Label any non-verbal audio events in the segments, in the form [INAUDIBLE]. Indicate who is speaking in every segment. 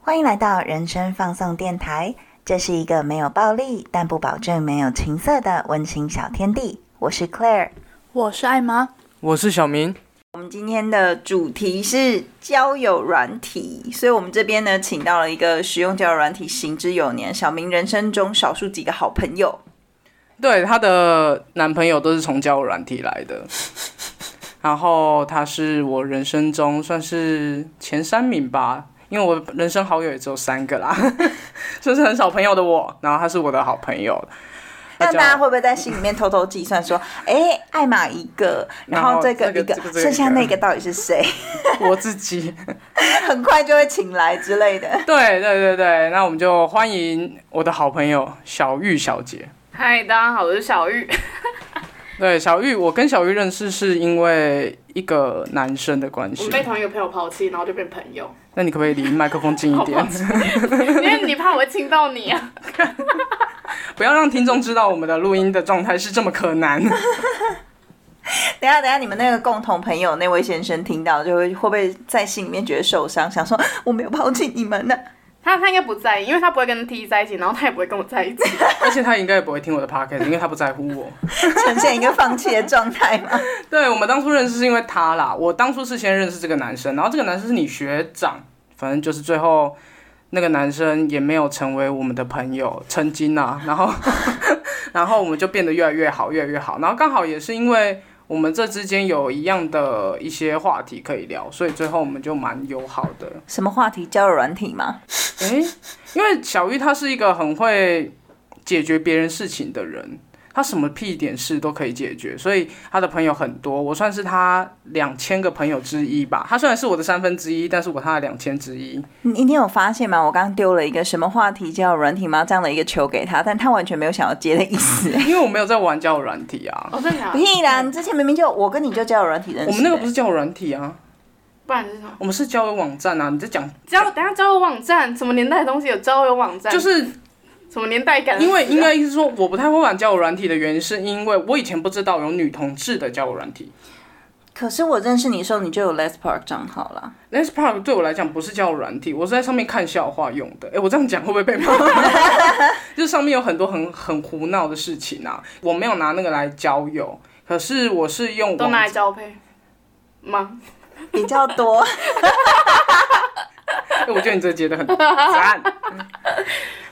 Speaker 1: 欢迎来到人生放送电台，这是一个没有暴力但不保证没有情色的温馨小天地。我是 Claire，
Speaker 2: 我是艾玛，
Speaker 3: 我是小明。
Speaker 1: 我们今天的主题是交友软体，所以我们这边呢，请到了一个使用交友软体行之有年，小明人生中少数几个好朋友。
Speaker 3: 对，她的男朋友都是从交友软体来的，[LAUGHS] 然后他是我人生中算是前三名吧，因为我人生好友也只有三个啦，[LAUGHS] 就是很少朋友的我，然后他是我的好朋友。
Speaker 1: 那大家会不会在心里面偷偷计算说，哎，艾玛一个，然后这个一个，剩下那个到底是谁？[LAUGHS]
Speaker 3: 我自己，[LAUGHS]
Speaker 1: 很快就会请来之类的。
Speaker 3: 对对对对，那我们就欢迎我的好朋友小玉小姐。
Speaker 2: 嗨，大家好，我是小玉。[LAUGHS]
Speaker 3: 对，小玉，我跟小玉认识是因为一个男生的关系。
Speaker 2: 我被同一个朋友抛弃，然后就变朋友。
Speaker 3: 那你可不可以离麦克风近一点？[LAUGHS]
Speaker 2: 因为你怕我会亲到你啊。[LAUGHS]
Speaker 3: 不要让听众知道我们的录音的状态是这么可难。[LAUGHS]
Speaker 1: 等下，等下，你们那个共同朋友那位先生听到，就会会不会在心里面觉得受伤，想说我没有抛弃你们呢？
Speaker 2: 他他应该不在意，因为他不会跟 T 在一起，然后他也不会跟我在一起，[LAUGHS]
Speaker 3: 而且他应该也不会听我的 podcast，因为他不在乎我，
Speaker 1: 呈现一个放弃的状态嘛。[LAUGHS]
Speaker 3: 对，我们当初认识是因为他啦，我当初是先认识这个男生，然后这个男生是你学长，反正就是最后。那个男生也没有成为我们的朋友，曾经啊，然后，[LAUGHS] 然后我们就变得越来越好，越来越好，然后刚好也是因为我们这之间有一样的一些话题可以聊，所以最后我们就蛮友好的。
Speaker 1: 什么话题？交友软体吗？
Speaker 3: 诶，因为小玉她是一个很会解决别人事情的人。他什么屁点事都可以解决，所以他的朋友很多，我算是他两千个朋友之一吧。他虽然是我的三分之一，但是我他的两千之一。
Speaker 1: 你你有发现吗？我刚刚丢了一个什么话题叫软体吗？这样的一个球给他，但他完全没有想要接的意思。[LAUGHS]
Speaker 3: 因为我没有在玩交友软体啊。
Speaker 2: 哦，真的？
Speaker 1: 屁啦！你之前明明就我跟你就交友软体认识。
Speaker 3: 我们那个不是交友软体啊，
Speaker 2: 不然是什么？
Speaker 3: 我们是交友网站啊！你在讲
Speaker 2: 交等下交友网站什么年代的东西有交友网站？
Speaker 3: 就是。
Speaker 2: 什么年代感？
Speaker 3: 因为 [LAUGHS] 应该是说，我不太会玩交友软体的原因，是因为我以前不知道有女同志的交友软体。
Speaker 1: 可是我认识你的时候，你就有 Les Park 账号了。
Speaker 3: Les Park 对我来讲不是交友软体，我是在上面看笑话用的。哎，我这样讲会不会被骂？[LAUGHS] 就上面有很多很很胡闹的事情啊！我没有拿那个来交友，可是我是用
Speaker 2: 都拿来交配吗？
Speaker 1: 比较多。[LAUGHS]
Speaker 3: 我觉得你这接的很赞。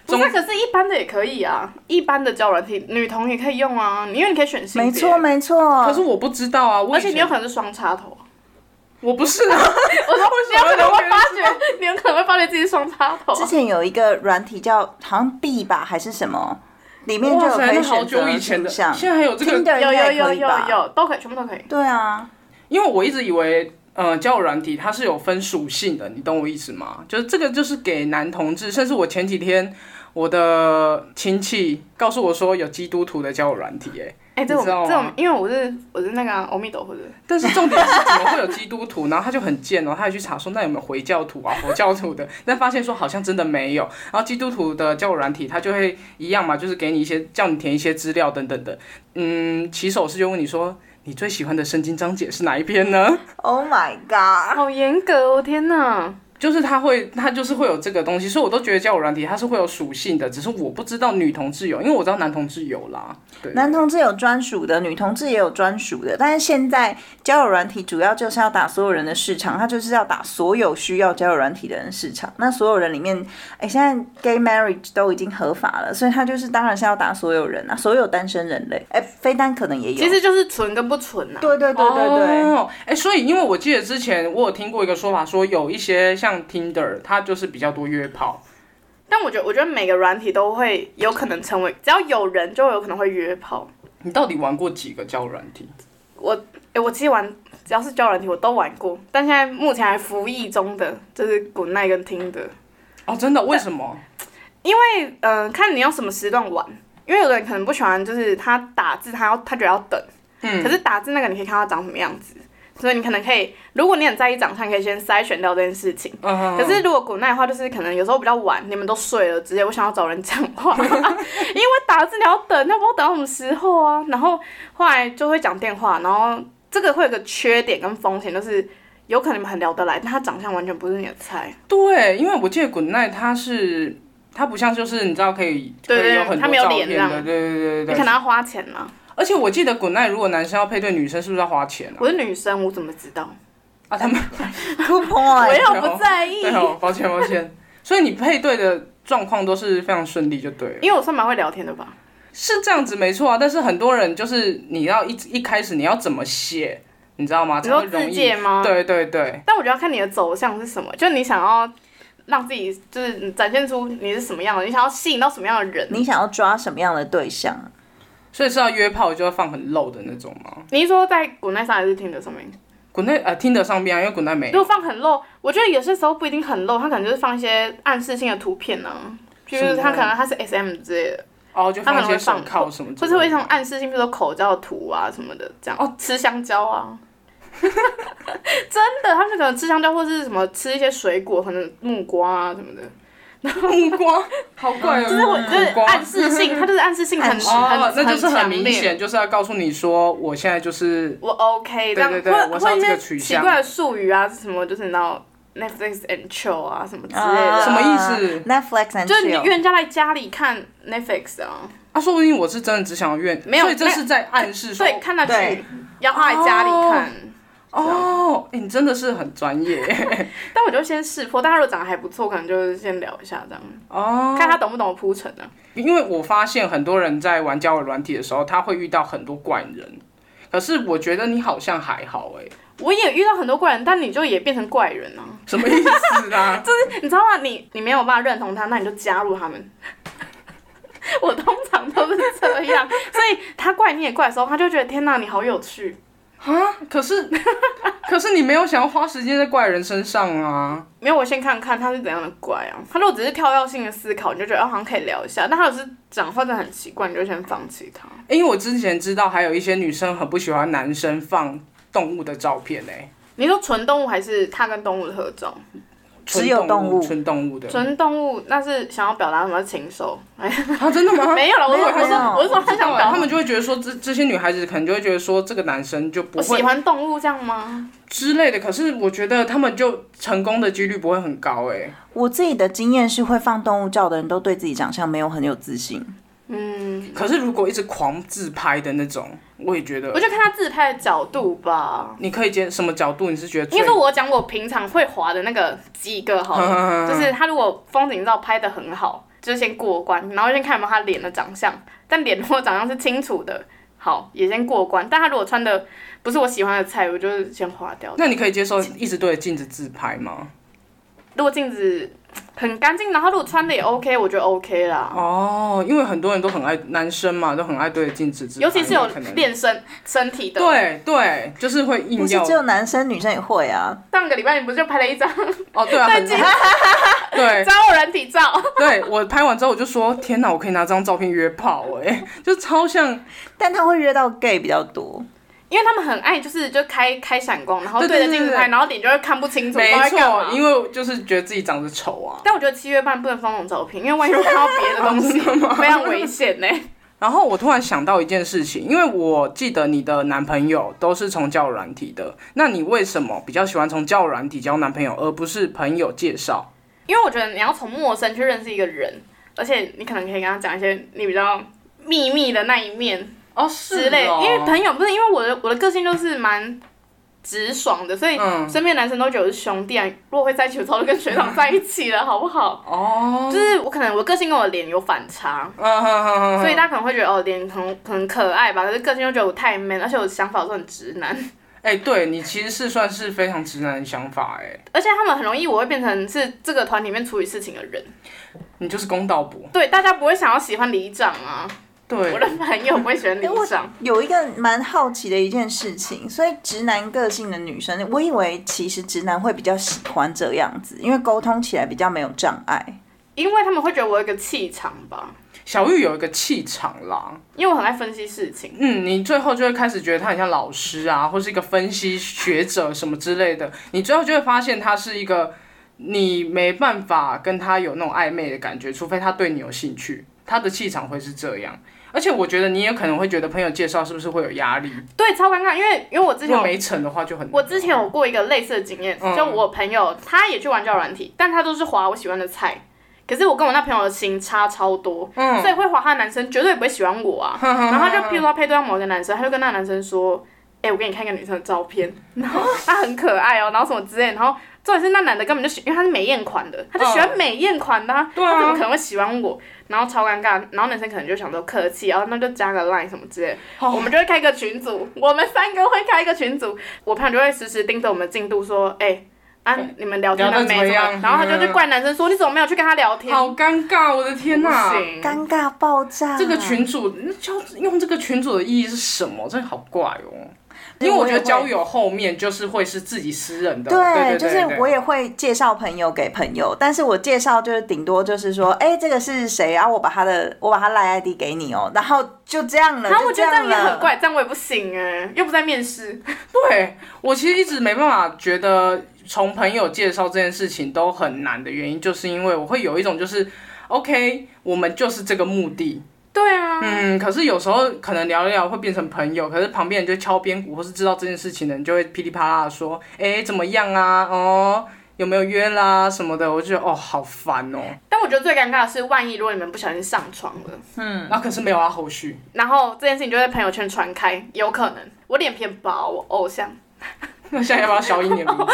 Speaker 2: 不是，可是一般的也可以啊，一般的交软体，女同也可以用啊，因为你可以选性
Speaker 1: 别。没错，没错。
Speaker 3: 可是我不知道啊，
Speaker 2: 而且你有可能是双插头。
Speaker 3: 我不是啊，[LAUGHS]
Speaker 2: 我说你有可能会发觉，你有可能会发觉自己双插头。
Speaker 1: 之前有一个软体叫好像 B 吧，还是什么，里面就有可以选择
Speaker 3: 的，现在还有这个，
Speaker 2: 有有有有有，都可以，全部都可以。
Speaker 1: 对啊，
Speaker 3: 因为我一直以为。呃，交友软体它是有分属性的，你懂我意思吗？就是这个就是给男同志，甚至我前几天我的亲戚告诉我说有基督徒的交友软体，哎，
Speaker 2: 哎，这种这种，因为我是我是那个阿弥陀佛的，
Speaker 3: 但是重点是怎么会有基督徒？然后他就很贱哦，他还去查说那有没有回教徒啊、佛教徒的，但发现说好像真的没有。然后基督徒的交友软体，他就会一样嘛，就是给你一些叫你填一些资料等等的。嗯，起手是就问你说。你最喜欢的圣经章节是哪一篇呢
Speaker 1: ？Oh my god，
Speaker 2: 好严格哦！天哪。
Speaker 3: 就是他会，他就是会有这个东西，所以我都觉得交友软体它是会有属性的，只是我不知道女同志有，因为我知道男同志有啦。对，
Speaker 1: 男同志有专属的，女同志也有专属的。但是现在交友软体主要就是要打所有人的市场，它就是要打所有需要交友软体的人市场。那所有人里面，哎，现在 gay marriage 都已经合法了，所以它就是当然是要打所有人啊，所有单身人类。哎，非单可能也有，
Speaker 2: 其实就是纯跟不纯呐。
Speaker 1: 对对对对对。
Speaker 3: 哎，所以因为我记得之前我有听过一个说法，说有一些像。Tinder，它就是比较多约炮，
Speaker 2: 但我觉得，我觉得每个软体都会有可能成为，只要有人就有可能会约炮。
Speaker 3: 你到底玩过几个交软体？
Speaker 2: 我，哎，我其实玩只要是交软体我都玩过，但现在目前还服役中的就是滚奈跟 Tinder。
Speaker 3: 哦，真的？为什么？
Speaker 2: 因为，嗯，看你用什么时段玩，因为有的人可能不喜欢，就是他打字，他要他觉得要等，嗯，可是打字那个你可以看他长什么样子。所以你可能可以，如果你很在意长相，可以先筛选掉这件事情。
Speaker 3: 嗯
Speaker 2: 可是如果古奈的话，就是可能有时候比较晚，你们都睡了，直接我想要找人讲话，[LAUGHS] 因为打字你要等，那不知道等到什么时候啊。然后后来就会讲电话，然后这个会有个缺点跟风险，就是有可能你们很聊得来，但他长相完全不是你的菜。
Speaker 3: 对，因为我记得滚奈他是。他不像就是你知道可以
Speaker 2: 对对他没有脸这样
Speaker 3: 的，对对对对对。
Speaker 2: 你可能要花钱啊。
Speaker 3: 而且我记得滚奈如果男生要配对女生，是不是要花钱啊？
Speaker 2: 我是女生，我怎么知道？
Speaker 3: 啊，他们 [LAUGHS]
Speaker 1: Good
Speaker 2: 我
Speaker 1: point。
Speaker 2: 又不在意
Speaker 3: 对，哦，抱歉抱歉。[LAUGHS] 所以你配对的状况都是非常顺利，就对了。
Speaker 2: 因为我算蛮会聊天的吧。
Speaker 3: 是这样子没错啊，但是很多人就是你要一一开始你要怎么写，你知道吗？
Speaker 2: 你说自
Speaker 3: 才会容易。
Speaker 2: 介吗？
Speaker 3: 对对对，
Speaker 2: 但我觉得要看你的走向是什么，就你想要让自己就是展现出你是什么样的，你想要吸引到什么样的人。
Speaker 1: 你想要抓什么样的对象？
Speaker 3: 所以是要约炮就要放很露的那种吗？
Speaker 2: 你是说在滚奈上还是听的上面？
Speaker 3: 滚蛋呃听得上边啊，因为滚蛋没
Speaker 2: 如果放很露，我觉得有些时候不一定很露，他可能就是放一些暗示性的图片呢、譬如他可能他是 S M 之类的，
Speaker 3: 哦，就放一些手
Speaker 2: 他可能放
Speaker 3: 铐什么
Speaker 2: 或是会像暗示性，比如说口罩图啊什么的，这样。哦，吃香蕉啊，[LAUGHS] 真的，他们可能吃香蕉或是什么吃一些水果，可能木瓜啊什么的，[LAUGHS]
Speaker 3: 木瓜，好怪哦，
Speaker 2: 就是我就是暗示性，[LAUGHS] 他就是暗示性很很
Speaker 3: 哦，那就是很。明显，就是要告诉你说，我现在就是
Speaker 2: 我 OK，这样
Speaker 3: 对对对
Speaker 2: 或
Speaker 3: 我知道这个
Speaker 2: 或一些
Speaker 3: 取向。
Speaker 2: 奇怪的术语啊，什么就是你知道 Netflix and chill 啊什么之类的，
Speaker 1: 啊
Speaker 3: 什么意思
Speaker 1: ？Netflix and
Speaker 2: 就是你
Speaker 1: chill
Speaker 2: 约人家来家里看 Netflix 啊，
Speaker 3: 啊，说不定我是真的只想要约，
Speaker 2: 没有
Speaker 3: 所以这是在暗示说，
Speaker 2: 对，看得
Speaker 1: 对。
Speaker 2: 去，要他来家里看。
Speaker 3: 哦，哎你真的是很专业 [LAUGHS]
Speaker 2: 但我就先试破，但他如果长得还不错，可能就是先聊一下这样，
Speaker 3: 哦。
Speaker 2: 看他懂不懂铺陈啊。
Speaker 3: 因为我发现很多人在玩交友软体的时候，他会遇到很多怪人，可是我觉得你好像还好哎，
Speaker 2: 我也遇到很多怪人，但你就也变成怪人啊！
Speaker 3: 什么意思啊？[LAUGHS]
Speaker 2: 就是你知道吗？你你没有办法认同他，那你就加入他们。[LAUGHS] 我通常都是这样，所以他怪你也怪的时候，他就觉得天哪，你好有趣。
Speaker 3: 啊，可是 [LAUGHS] 可是你没有想要花时间在怪人身上啊？
Speaker 2: 没有，我先看看他是怎样的怪啊。他如果只是跳跃性的思考，你就觉得哦好像可以聊一下；但他如果是讲话真的很奇怪，你就先放弃他。
Speaker 3: 因为我之前知道还有一些女生很不喜欢男生放动物的照片哎，
Speaker 2: 你说纯动物还是他跟动物的合照？
Speaker 1: 只有动物
Speaker 3: 纯动物的，
Speaker 2: 纯动物那是想要表达什么禽兽？哎，
Speaker 3: 啊，真的吗？[LAUGHS]
Speaker 2: 没有了，我说我
Speaker 1: 没有
Speaker 2: 说我是说他想表达
Speaker 3: 他们就会觉得说，这这些女孩子可能就会觉得说，这个男生就不
Speaker 2: 会喜欢动物这样吗？
Speaker 3: 之类的。可是我觉得他们就成功的几率不会很高哎。
Speaker 1: 我自己的经验是，会放动物照的人都对自己长相没有很有自信。
Speaker 2: 嗯，
Speaker 3: 可是如果一直狂自拍的那种，我也觉得
Speaker 2: 我就看他自拍的角度吧。
Speaker 3: 你可以接什么角度？你是觉得最
Speaker 2: 应该说，我讲我平常会滑的那个几个好了，[LAUGHS] 就是他如果风景照拍的很好，就先过关，然后先看有没有他脸的长相。但脸如果长相是清楚的，好也先过关。但他如果穿的不是我喜欢的菜，我就先划掉。
Speaker 3: 那你可以接受一直对着镜子自拍吗？
Speaker 2: 如果镜子很干净，然后如果穿的也 OK，我觉得 OK 啦。
Speaker 3: 哦，因为很多人都很爱男生嘛，都很爱对着镜子自拍，
Speaker 2: 尤其是有练身身体的。，
Speaker 3: 对对，就是会硬要
Speaker 1: 不是只有男生，女生也会啊。
Speaker 2: 上个礼拜你不是就拍了一张 [LAUGHS]
Speaker 3: 哦，对啊，很 [LAUGHS] 对
Speaker 2: 招我人体照？
Speaker 3: 对，我拍完之后我就说，天哪，我可以拿这张照片约炮哎，就超像，
Speaker 1: 但他会约到 gay 比较多。
Speaker 2: 因为他们很爱，就是就开开闪光，然后
Speaker 3: 对
Speaker 2: 对着镜子拍，然后脸就会看不清楚，
Speaker 3: 没。错因为就是觉得自己长得丑啊。
Speaker 2: 但我觉得七月半不能放那种照片，因为万一看到别的东西，[LAUGHS] 非常危险呢。
Speaker 3: 然后我突然想到一件事情，因为我记得你的男朋友都是从交友软体的，那你为什么比较喜欢从交友软体交男朋友，而不是朋友介绍？
Speaker 2: 因为我觉得你要从陌生去认识一个人，而且你可能可以跟他讲一些你比较秘密的那一面
Speaker 3: 哦，
Speaker 2: 之类。因为朋友不是因为我的我的个性就是蛮直爽的，所以
Speaker 3: 嗯
Speaker 2: 身边的男生都觉得我是兄弟啊。如果会在一起，我早就跟学长在一起了，好不好？
Speaker 3: 哦，[LAUGHS]
Speaker 2: 就是我可能我个性跟我的脸有反差，
Speaker 3: 嗯哼哼哼
Speaker 2: 所以大家可能会觉得哦脸很很可爱吧，可是个性又觉得我太 man，而且我的想法都很直男，[LAUGHS]
Speaker 3: 哎、对你其实是算是非常直男的想法，哎，
Speaker 2: 而且他们很容易我会变成是这个团里面处理事情的人，
Speaker 3: 你就是公道伯，
Speaker 2: 对，大家不会想要喜欢里长啊，
Speaker 3: 对
Speaker 2: 我，的朋友不会喜欢里长，
Speaker 1: 有一个蛮好奇的一件事情，所以直男个性的女生，我以为其实直男会比较喜欢这样子，因为沟通起来比较没有障碍。
Speaker 2: 因为他们会觉得我有一个气场吧，
Speaker 3: 小玉有一个气场啦，
Speaker 2: 因为我很爱分析事情。
Speaker 3: 嗯，你最后就会开始觉得他很像老师啊，或是一个分析学者什么之类的，你最后就会发现他是一个你没办法跟他有那种暧昧的感觉，除非他对你有兴趣，他的气场会是这样。而且我觉得你也可能会觉得朋友介绍是不是会有压力？
Speaker 2: 对，超尴尬，因为因为我之前
Speaker 3: 没成的话就很。
Speaker 2: 我之前有过一个类似的经验，
Speaker 3: 嗯
Speaker 2: 就我朋友他也去玩交友软体，但他都是滑我喜欢的菜。可是我跟我那朋友的型差超多，
Speaker 3: 嗯
Speaker 2: 所以会滑他的男生绝对不会喜欢我啊。[LAUGHS] 然后他就譬如说他配对到某一个男生，他就跟那个男生说：“哎、我给你看一个女生的照片，[LAUGHS] 然后她很可爱哦，然后什么之类。”然后重点是那男的根本就喜，因为他是美艳款的，他就喜欢美艳款的、啊，
Speaker 3: 对啊
Speaker 2: 他怎么可能会喜欢我？然后超尴尬，然后男生可能就想说客气，然后那就加个 line 什么之类我们就会开一个群组，我们三个会开一个群组，我朋友就会实时盯着我们的进度说，哎、啊，你们聊天了没？什么
Speaker 3: 样
Speaker 2: 然后他就去怪男生说，你怎么没有去跟他聊天？
Speaker 3: 好尴尬，我的天哪！
Speaker 2: 不行
Speaker 1: 尴尬爆炸。
Speaker 3: 这个群主那交用这个群主的意义是什么？真的好怪哦。因为我觉得交友后面就是会是自己私人的，对对，
Speaker 1: 就是我也会介绍朋友给朋友，但是我介绍就是顶多就是说，哎、这个是谁？然后我把他的我把他赖 ID 给你哦，然后就这样了，
Speaker 2: 然后
Speaker 1: 就
Speaker 2: 我觉得这样也很。怪，这样我也不行哎，又不在面试。[LAUGHS]
Speaker 3: 对我其实一直没办法觉得从朋友介绍这件事情都很难的原因，就是因为我会有一种就是，OK，我们就是这个目的，
Speaker 2: 对啊，
Speaker 3: 嗯，可是有时候可能聊一聊会变成朋友，可是旁边人就敲边鼓，或是知道这件事情的人就会噼里啪啦的说，哎，怎么样啊？哦，有没有约啦什么的？我就觉得哦，好烦哦。
Speaker 2: 但我觉得最尴尬的是，万一如果你们不小心上床了，
Speaker 1: 嗯，
Speaker 3: 然后可是没有啊后续，
Speaker 2: 然后这件事情就在朋友圈传开，有可能我脸偏薄，我偶像 [LAUGHS]
Speaker 3: 那现在要不要消音你的名字？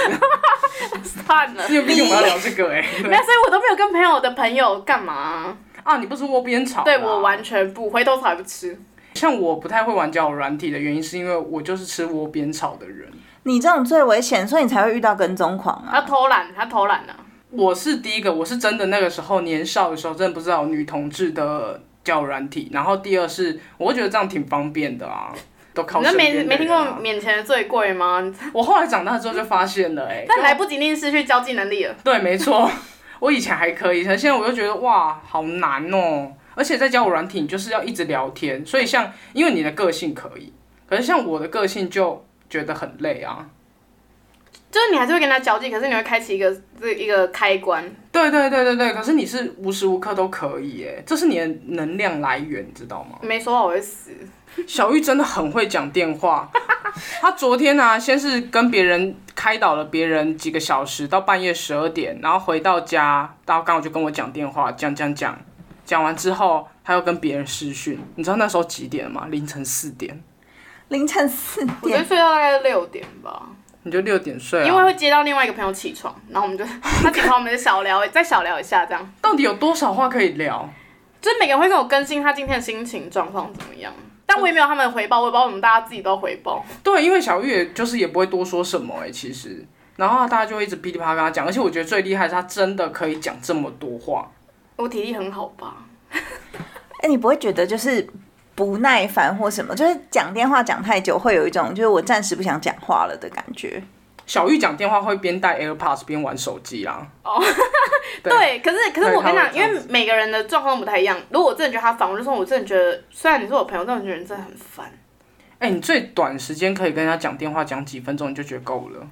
Speaker 3: [LAUGHS]
Speaker 2: 算了，
Speaker 3: 因为毕竟我们要聊这个哎、
Speaker 2: 没有，所以我都没有跟朋友的朋友干嘛、
Speaker 3: 啊，你不吃窝边草？
Speaker 2: 对我。完全不，回头草也不吃。
Speaker 3: 像我不太会玩交友软体的原因，是因为我就是吃窝边草的人。
Speaker 1: 你这种最危险，所以你才会遇到跟踪狂啊
Speaker 2: 他
Speaker 1: 啊。
Speaker 2: 偷懒，他偷懒啊。
Speaker 3: 我是第一个，我是真的那个时候年少的时候，真的不知道女同志的交友软体。然后第二是，我会觉得这样挺方便的啊，都靠
Speaker 2: 你那没没听过免钱的最贵吗？
Speaker 3: 我后来长大之后就发现了、哎，
Speaker 2: 但来不及，你已经失去交际能力了。
Speaker 3: 对，没错，我以前还可以，可是现在我就觉得哇，好难哦。而且在交友软体，你就是要一直聊天，所以像因为你的个性可以，可是像我的个性就觉得很累啊。
Speaker 2: 就是你还是会跟他交际，可是你会开启一个这一个开关。
Speaker 3: 对对对对对，可是你是无时无刻都可以耶，这是你的能量来源，你知道吗？
Speaker 2: 没说好我会死，
Speaker 3: 小玉真的很会讲电话，[LAUGHS] 她昨天呢、先是跟别人开导了别人几个小时，到半夜十二点，然后回到家，然后刚好就跟我讲电话，讲讲讲，讲完之后，他又跟别人视讯，你知道那时候几点吗？凌晨四点，
Speaker 1: 凌晨四点
Speaker 2: 我昨天
Speaker 1: 点，
Speaker 2: 睡到大概六点吧，
Speaker 3: 你就六点睡啊？
Speaker 2: 因为会接到另外一个朋友起床，然后我们就 [LAUGHS] 他起床，我们就小聊，再小聊一下，这样
Speaker 3: 到底有多少话可以聊？
Speaker 2: 就是每个人会跟我更新他今天的心情状况怎么样。但我也没有他们的回报，我也不知道我们大家自己都回报。
Speaker 3: 对，因为小玉也就是也不会多说什么哎、其实，然后大家就会一直噼里啪啦跟他讲，而且我觉得最厉害是他真的可以讲这么多话。
Speaker 2: 我体力很好吧？[LAUGHS]
Speaker 1: 哎、你不会觉得就是不耐烦或什么？就是讲电话讲太久，会有一种就是我暂时不想讲话了的感觉。
Speaker 3: 小玉讲电话会边带 AirPods 边玩手机啦。哦
Speaker 2: 对，可是可是我跟你讲，因为每个人的状况不太一样。如果我真的觉得他烦，我就说我真的觉得，虽然你是我朋友，但我觉得人真的很烦。
Speaker 3: 哎、你最短时间可以跟人家讲电话讲几分钟，你就觉得够了。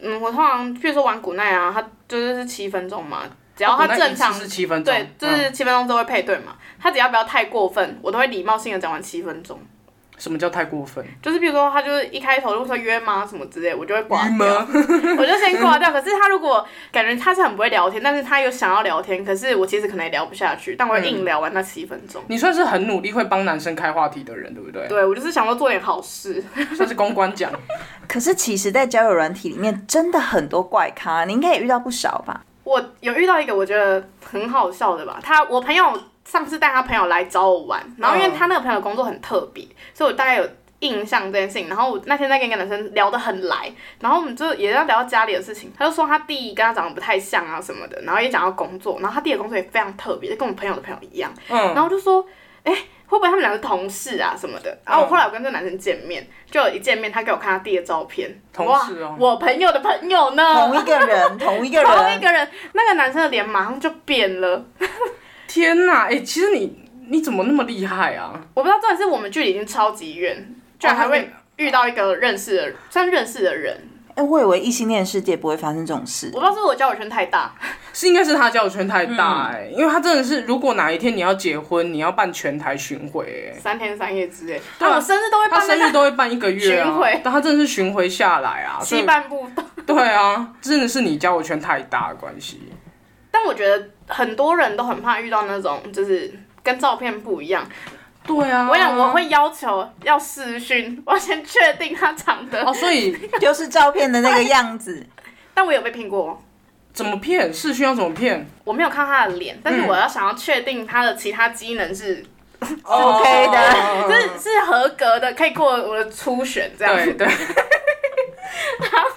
Speaker 2: 嗯，我通常譬如说玩古奈啊，他就是是七分钟嘛，只要他正常
Speaker 3: 是七分钟，
Speaker 2: 对，就是七分钟之后会配对嘛。他只要不要太过分，我都会礼貌性的讲完七分钟。
Speaker 3: 嗯什么叫太过分？
Speaker 2: 就是比如说他就是一开头如果说约吗什么之类，我就会挂
Speaker 3: 约
Speaker 2: 掉
Speaker 3: 吗，[LAUGHS]
Speaker 2: 我就先挂掉。可是他如果感觉他是很不会聊天，但是他又想要聊天，可是我其实可能也聊不下去，但我会硬聊完那七分钟。
Speaker 3: 你算是很努力会帮男生开话题的人，对不对？
Speaker 2: 对，我就是想说做点好事。[LAUGHS]
Speaker 3: 算是公关奖。[LAUGHS]
Speaker 1: 可是其实，在交友软体里面，真的很多怪咖，你应该也遇到不少吧？
Speaker 2: 我有遇到一个我觉得很好笑的吧，他我朋友上次带他朋友来找我玩，然后因为他那个朋友工作很特别，所以我大概有印象这件事情。然后我那天在跟一个男生聊得很来，然后我们就也在聊到家里的事情，他就说他弟跟他长得不太像啊什么的，然后也讲到工作，然后他弟的工作也非常特别，就跟我们朋友的朋友一样。
Speaker 3: 嗯，
Speaker 2: 然后我就说哎会不会他们两个同事啊什么的？然后我后来我跟这个男生见面，就有一见面他给我看他弟的照片，
Speaker 3: 同
Speaker 2: 哇
Speaker 3: 事哦
Speaker 2: 我朋友的朋友呢，
Speaker 1: 同一个人，同一个人，[LAUGHS]
Speaker 2: 同一个人，那个男生的脸马上就变了。
Speaker 3: 天哪，哎、其实你你怎么那么厉害啊？
Speaker 2: 我不知道，重点是我们距离已经超级远，居然还会遇到一个认识的，算认识的人。
Speaker 1: 哎、我以为异性恋世界不会发生这种事
Speaker 2: 我。不知道是不是我交友圈太大，
Speaker 3: 是应该是他交友圈太大哎、因为他真的是，如果哪一天你要结婚，你要办全台巡回哎、
Speaker 2: 三天三夜之类。
Speaker 3: 对啊
Speaker 2: 啊，我生日都会
Speaker 3: 他生日都会办一个月啊
Speaker 2: 巡回，
Speaker 3: 但他真的是巡回下来啊，所以
Speaker 2: 西半部。
Speaker 3: 对啊，真的是你交友圈太大的关系。
Speaker 2: 但我觉得很多人都很怕遇到那种就是跟照片不一样。
Speaker 3: 对啊，
Speaker 2: 我想我会要求要视讯，我要先确定他长得。
Speaker 3: 哦，所以
Speaker 1: 就是照片的那个样子，[LAUGHS]
Speaker 2: 但我有被骗过，
Speaker 3: 怎么骗？视讯要怎么骗
Speaker 2: 我没有看他的脸，但是
Speaker 3: 嗯
Speaker 2: 我要想要确定他的其他机能是、
Speaker 1: OK 的
Speaker 3: 哦
Speaker 2: 是是合格的，可以过我的初选这样。
Speaker 3: 对对，[LAUGHS]
Speaker 2: 然后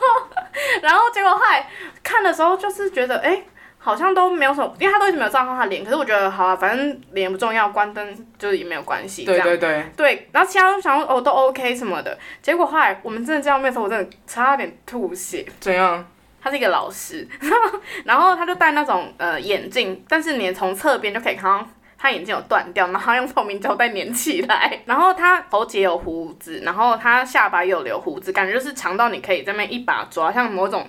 Speaker 2: 然后结果后来看的时候，就是觉得哎、诶好像都没有什么，因为他都一直没有照到他脸。可是我觉得好啊，反正脸不重要，关灯就是也没有关系。
Speaker 3: 对对对，
Speaker 2: 对，然后其他都想说哦都 OK 什么的。结果后来我们真的见到面的时候，我真的差点吐血。
Speaker 3: 怎样？
Speaker 2: 他是一个老师，[LAUGHS] 然后他就戴那种呃眼镜，但是你从侧边就可以看到他眼镜有断掉，然后用透明胶带粘起来，[LAUGHS] 然后他喉结有胡子，然后他下巴也有留胡子，感觉就是长到你可以在那边一把抓，像某种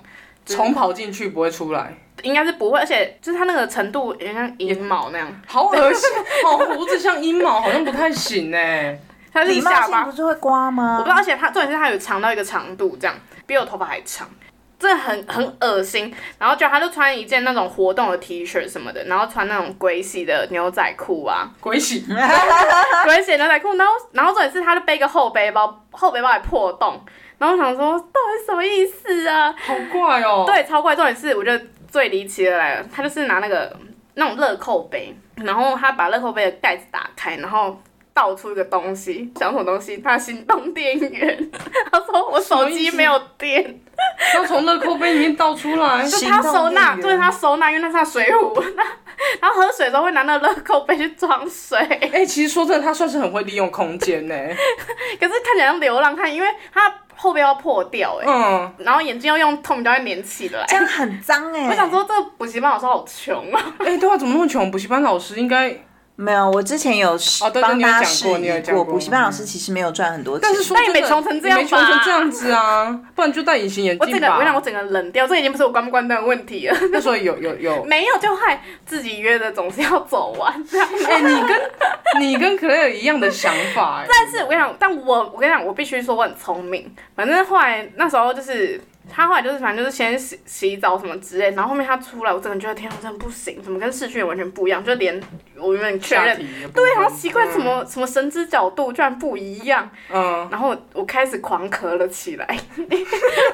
Speaker 3: 重跑进去不会出来，
Speaker 2: 应该是不会，而且就是它那个程度有点像阴毛那样，
Speaker 3: 好恶心！[LAUGHS] 哦，胡子像阴毛，好像不太行哎。[LAUGHS]
Speaker 2: 它是下巴
Speaker 1: 不是会刮吗？
Speaker 2: 我不知道，而且它重点是它有长到一个长度，这样比我头发还长，真的很很恶心。然后就他就穿一件那种活动的 T 恤什么的，然后穿那种鬼洗的牛仔裤啊，
Speaker 3: 鬼洗，[LAUGHS]
Speaker 2: 鬼洗牛仔裤，然后然后重点是他就背一个后背包，后背包还破洞，然后我想说到底什么意思啊？
Speaker 3: 好怪哦。，
Speaker 2: 对，超怪。重点是我觉得最离奇的来了，他就是拿那个那种乐扣杯，然后他把乐扣杯的盖子打开，然后倒出一个东西，想什么东西？他的行动电源。[LAUGHS] 他说我手机没有电，
Speaker 3: 他从乐扣杯里面倒出来。
Speaker 2: 就他收纳，对他收纳，因为那是他水壶，那然后喝水的时候会拿那个乐扣杯去装水，
Speaker 3: 哎、其实说真的，他算是很会利用空间呢。[LAUGHS]
Speaker 2: 可是看起来像流浪汉，因为他后背要破掉哎、
Speaker 3: 嗯，
Speaker 2: 然后眼睛要用透明胶带粘起来。
Speaker 1: 这样很脏哎、
Speaker 2: 我想说，这个补习班老师好穷啊！
Speaker 3: 哎、对啊，怎么那么穷？补习班老师应该，
Speaker 1: 没有，我之前有
Speaker 3: 哦对对你有讲
Speaker 1: 帮大家示
Speaker 3: 过你有，讲过
Speaker 1: 补习班老师其实没有赚很多钱，
Speaker 3: 但是说
Speaker 2: 但也没
Speaker 3: 真的
Speaker 2: 穷成这样
Speaker 3: 也没穷成这样子啊，不然就戴隐形眼镜
Speaker 2: 我整
Speaker 3: 镜
Speaker 2: 个，我想我。整个冷掉，这已经不是我关不关灯的问题了。
Speaker 3: 那时候有有有，
Speaker 2: 没有，就害自己约的总是要走完这样。
Speaker 3: 哎、你跟你跟可乐有一样的想法、[LAUGHS]
Speaker 2: 但是我跟你讲，但我我跟你讲，我必须说我很聪明。反正后来那时候就是他后来就是反正就是先洗洗澡什么之类，然后后面他出来，我真的觉得天啊，真的不行，怎么跟视讯完全不一样？就连我原本确认。对，好奇怪，什么什么神之角度居然不一样，
Speaker 3: 嗯，
Speaker 2: 然后我我开始狂咳了起来，[LAUGHS] 因为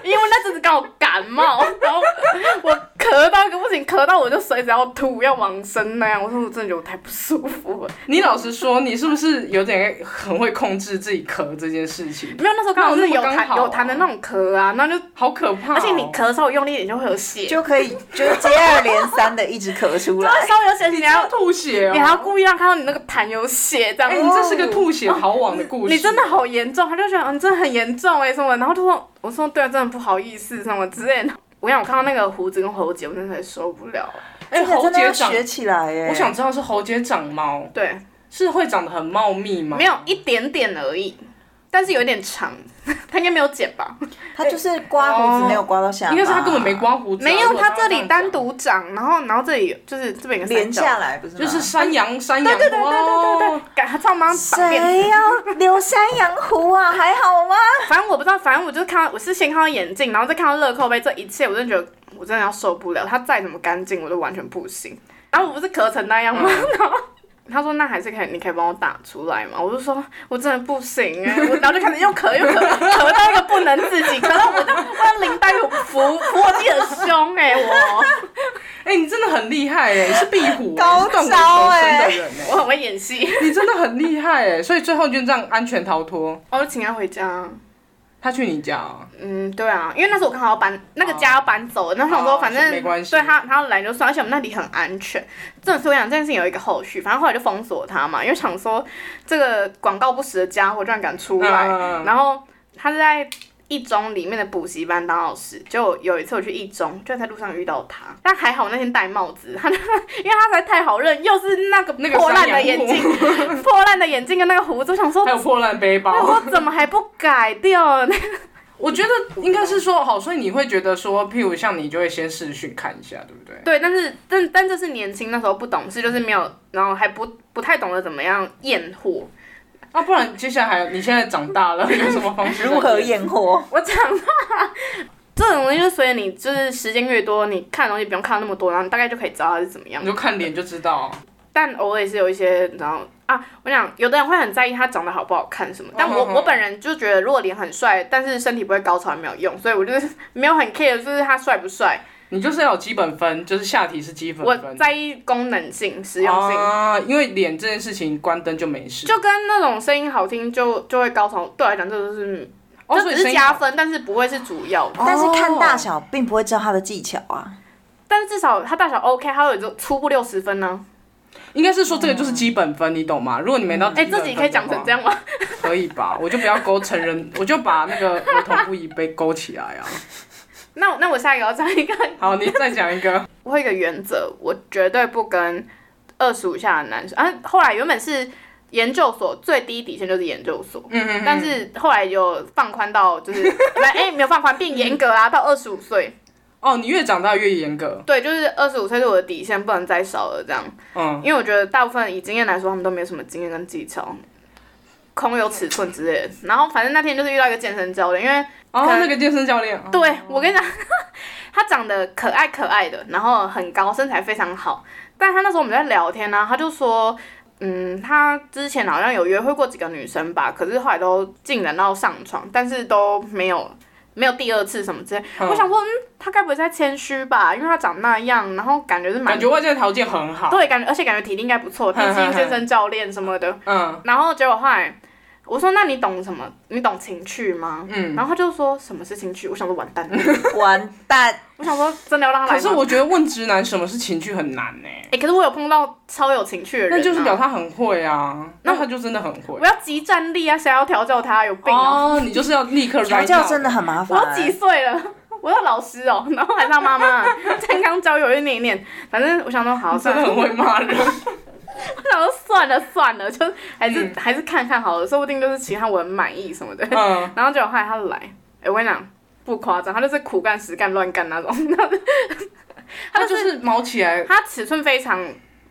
Speaker 2: 那阵子刚好感冒，然后我咳到一个不行，咳到我就随时要吐要往生那样，我说我真的觉得我太不舒服了。
Speaker 3: 你老实说，你是不是有点很会控制自己咳这件事情？
Speaker 2: 没有，那时候刚好是有痰有痰的那种咳啊，那就
Speaker 3: 好可怕、哦！
Speaker 2: 而且你咳稍微用力一点就会有血，
Speaker 1: 就可以就接二连三的一直咳出来。
Speaker 2: 稍微有血，你还要
Speaker 3: 吐血哦，
Speaker 2: 你还要故意让看到你那个痰有血这样。
Speaker 3: 哎、你这是个吐血逃亡的故事。
Speaker 2: 你真的好严重，他就觉得嗯，真的很严重哎、什么，然后就说我说对啊，真的不好意思什么之类的。我想我看到那个胡子跟喉结，我真的很受不了。
Speaker 3: 哎、
Speaker 1: 这个
Speaker 3: 喉结长，
Speaker 1: 学起来哎。
Speaker 3: 我想知道是喉结长毛，
Speaker 2: 对，
Speaker 3: 是会长得很茂密吗？
Speaker 2: 没有一点点而已，但是有点长，[LAUGHS] 他应该没有剪吧？
Speaker 1: 他就是刮胡子没有刮到下巴，
Speaker 3: 应该是他根本没刮胡子啊、
Speaker 2: 没有，他这里单独长，然后然后这里就是这边有个三
Speaker 1: 连
Speaker 2: 角
Speaker 1: 下来，不是吗？
Speaker 3: 就是山羊，山羊，
Speaker 2: 对对对对对对
Speaker 3: 对，
Speaker 2: 赶他唱帮他变。
Speaker 1: 谁要留山羊胡啊？还好吗？
Speaker 2: 反正我不知道，反正我就是看到，我是先看到眼镜，然后再看到乐扣杯，这一切我真的觉得我真的要受不了。他再怎么干净，我都完全不行。然后我不是咳成那样吗？[LAUGHS] 然后他说那还是可以，你可以帮我打出来嘛？我就说我真的不行哎、[LAUGHS] 我然后就开始又咳又咳，咳到一个不能自己，咳到我就我要林黛玉扶扶我自己的胸哎、我 [LAUGHS]
Speaker 3: 哎、你真的很厉害哎，你是壁虎，
Speaker 1: 高
Speaker 3: 你是断骨
Speaker 1: 招
Speaker 3: 求生的
Speaker 1: 哎
Speaker 3: 人哎，
Speaker 2: 我很会演戏，
Speaker 3: 你真的很厉害哎，所以最后就这样安全逃脱。
Speaker 2: 我就请他回家。
Speaker 3: 他去你家、哦，
Speaker 2: 嗯，对啊，因为那时候我刚好要搬那个家要搬走了，那想说
Speaker 3: 哦
Speaker 2: 反正
Speaker 3: 没关系
Speaker 2: 对他他要来就算，而且我们那里很安全。这所以讲这件事情有一个后续，反正后来就封锁他嘛，因为想说这个广告不实的家伙居然敢出来，
Speaker 3: 嗯
Speaker 2: 然后他是在一中里面的补习班当老师，就有一次我去一中，就在路上遇到他，但还好那天戴帽子，他 [LAUGHS] 因为他实在太好认，又是那个
Speaker 3: 那个
Speaker 2: 破烂的眼镜，[LAUGHS] 破烂的眼镜跟那个胡子，我想说
Speaker 3: 还，有破烂背包。
Speaker 2: 我怎么还不改掉？
Speaker 3: 我觉得应该是说好，所以你会觉得说，譬如像你就会先试训看一下，对不对？
Speaker 2: 对，但是但但这是年轻那时候不懂事，就是没有，然后还不不太懂得怎么样验货。
Speaker 3: 啊，不然接下来还有你现在长大了，有什么方式？
Speaker 1: 如何？验货？
Speaker 2: 我长大，[LAUGHS] 这种东西就是随着你就是时间越多，你看的东西不用看那么多，然后你大概就可以知道它是怎么样
Speaker 3: 你。就看脸就知道。
Speaker 2: 但偶尔也是有一些，然后啊，我想有的人会很在意他长得好不好看什么，但我我本人就觉得如果脸很帅，但是身体不会高潮也没有用，所以我就是 [LAUGHS] 没有很 care，就是他帅不帅，
Speaker 3: 你就是要有基本分，就是下体是基本
Speaker 2: 我。在意功能性、实用性。
Speaker 3: 啊，因为脸这件事情关灯就没事。
Speaker 2: 就跟那种声音好听就就会高潮，对我来讲这都是，
Speaker 3: 哦，
Speaker 2: 这只是。加分，但是不会是主要的。
Speaker 1: 但是看大小并不会知道他的技巧啊。
Speaker 2: 但是至少他大小 OK，它有就初步六十分呢。
Speaker 3: 应该是说这个就是基本分，你懂吗？如果你没到
Speaker 2: 哎、自己可以讲成这
Speaker 3: 样，
Speaker 2: 样吗？[LAUGHS]
Speaker 3: 可以吧？我就不要勾成人，[LAUGHS] 我就把那个儿童不宜被勾起来啊。
Speaker 2: 那我那我下一个要讲一个，
Speaker 3: 好，你再讲一个。[LAUGHS]
Speaker 2: 我有一个原则，我绝对不跟二十五下的男生。啊，后来原本是研究所最低底线就是研究所，
Speaker 3: 嗯嗯
Speaker 2: 但是后来有放宽到就是，哎、没有放宽，变严格啦，到二十五岁。
Speaker 3: 哦，你越长大越严格。
Speaker 2: 对，就是二十五岁是我的底线，不能再少了这样。
Speaker 3: 嗯，
Speaker 2: 因为我觉得大部分以经验来说，他们都没有什么经验跟技巧，空有尺寸之类的。然后反正那天就是遇到一个健身教练，因为
Speaker 3: 哦，那个健身教练。哦
Speaker 2: 对我跟你讲，他长得可爱可爱的，然后很高，身材非常好。但他那时候我们在聊天呢、他就说，嗯，他之前好像有约会过几个女生吧，可是后来都进展到上床，但是都没有没有第二次什么之类。
Speaker 3: 嗯
Speaker 2: 我想说，嗯，他该不会在谦虚吧？因为他长那样，然后感觉是蛮
Speaker 3: 感觉外在条件很好。
Speaker 2: 对，感觉而且感觉体力应该不错，毕竟健身教练什么的。
Speaker 3: 嗯
Speaker 2: 然后结果后来我说：“那你懂什么？你懂情趣吗？”
Speaker 3: 嗯。
Speaker 2: 然后他就说什么是情趣？我想说完蛋了，[LAUGHS]
Speaker 1: 完蛋，
Speaker 2: 我想说真的要让他来吗？
Speaker 3: 可是我觉得问直男什么是情趣很难呢、
Speaker 2: 哎、可是我有碰到超有情趣的人、啊，
Speaker 3: 那就是表他很会啊，
Speaker 2: 那
Speaker 3: 那他就真的很会
Speaker 2: 我。要集战力啊！谁要调教他？有病哦！
Speaker 3: 哦，你就是要立刻
Speaker 1: 调 [LAUGHS]
Speaker 3: right
Speaker 1: 教
Speaker 3: now
Speaker 1: 真的很麻
Speaker 2: 我
Speaker 1: 烦。
Speaker 2: 都几岁了？我要老师哦，然后还是他妈妈健康教育我就念一念，反正我想说好，算了，
Speaker 3: 真的很会骂人。
Speaker 2: 我想说算了算了，就还是、
Speaker 3: 嗯
Speaker 2: 还是看看好了，说不定就是其他我很满意什么的。
Speaker 3: 嗯，[LAUGHS]
Speaker 2: 然后结果后来他来，哎、我跟你讲，不夸张，他就是苦干实干乱干那种。[LAUGHS]
Speaker 3: 他就是毛起来，
Speaker 2: 他尺寸非常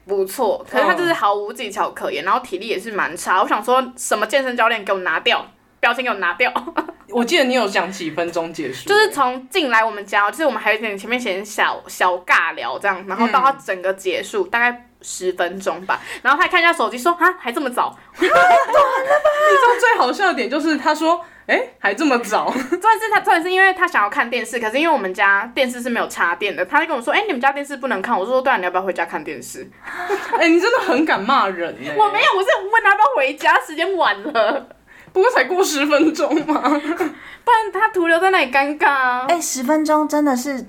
Speaker 2: 不错，可是他就是毫无技巧可言，然后体力也是蛮差。我想说什么健身教练给我拿掉，标签给我拿掉，[LAUGHS]
Speaker 3: 我记得你有讲几分钟结束，
Speaker 2: 就是从进来我们家，就是我们还有点前面先小小尬聊这样，然后到他整个结束、大概十分钟吧，然后他看一下手机说啊还这么早，[LAUGHS] [LAUGHS]
Speaker 3: 你知道最好笑的点就是他说，哎、还这么早，[LAUGHS]
Speaker 2: 重点是他重点是因为他想要看电视，可是因为我们家电视是没有插电的，他就跟我说，哎、你们家电视不能看，我说对啊，你要不要回家看电视？
Speaker 3: 哎、你真的很敢骂人呢、
Speaker 2: 我没有，我是问他要不要回家，时间晚了，
Speaker 3: 不过才过十分钟嘛。
Speaker 2: 不然他徒留在那里尴尬啊。
Speaker 1: 哎、十分钟真的是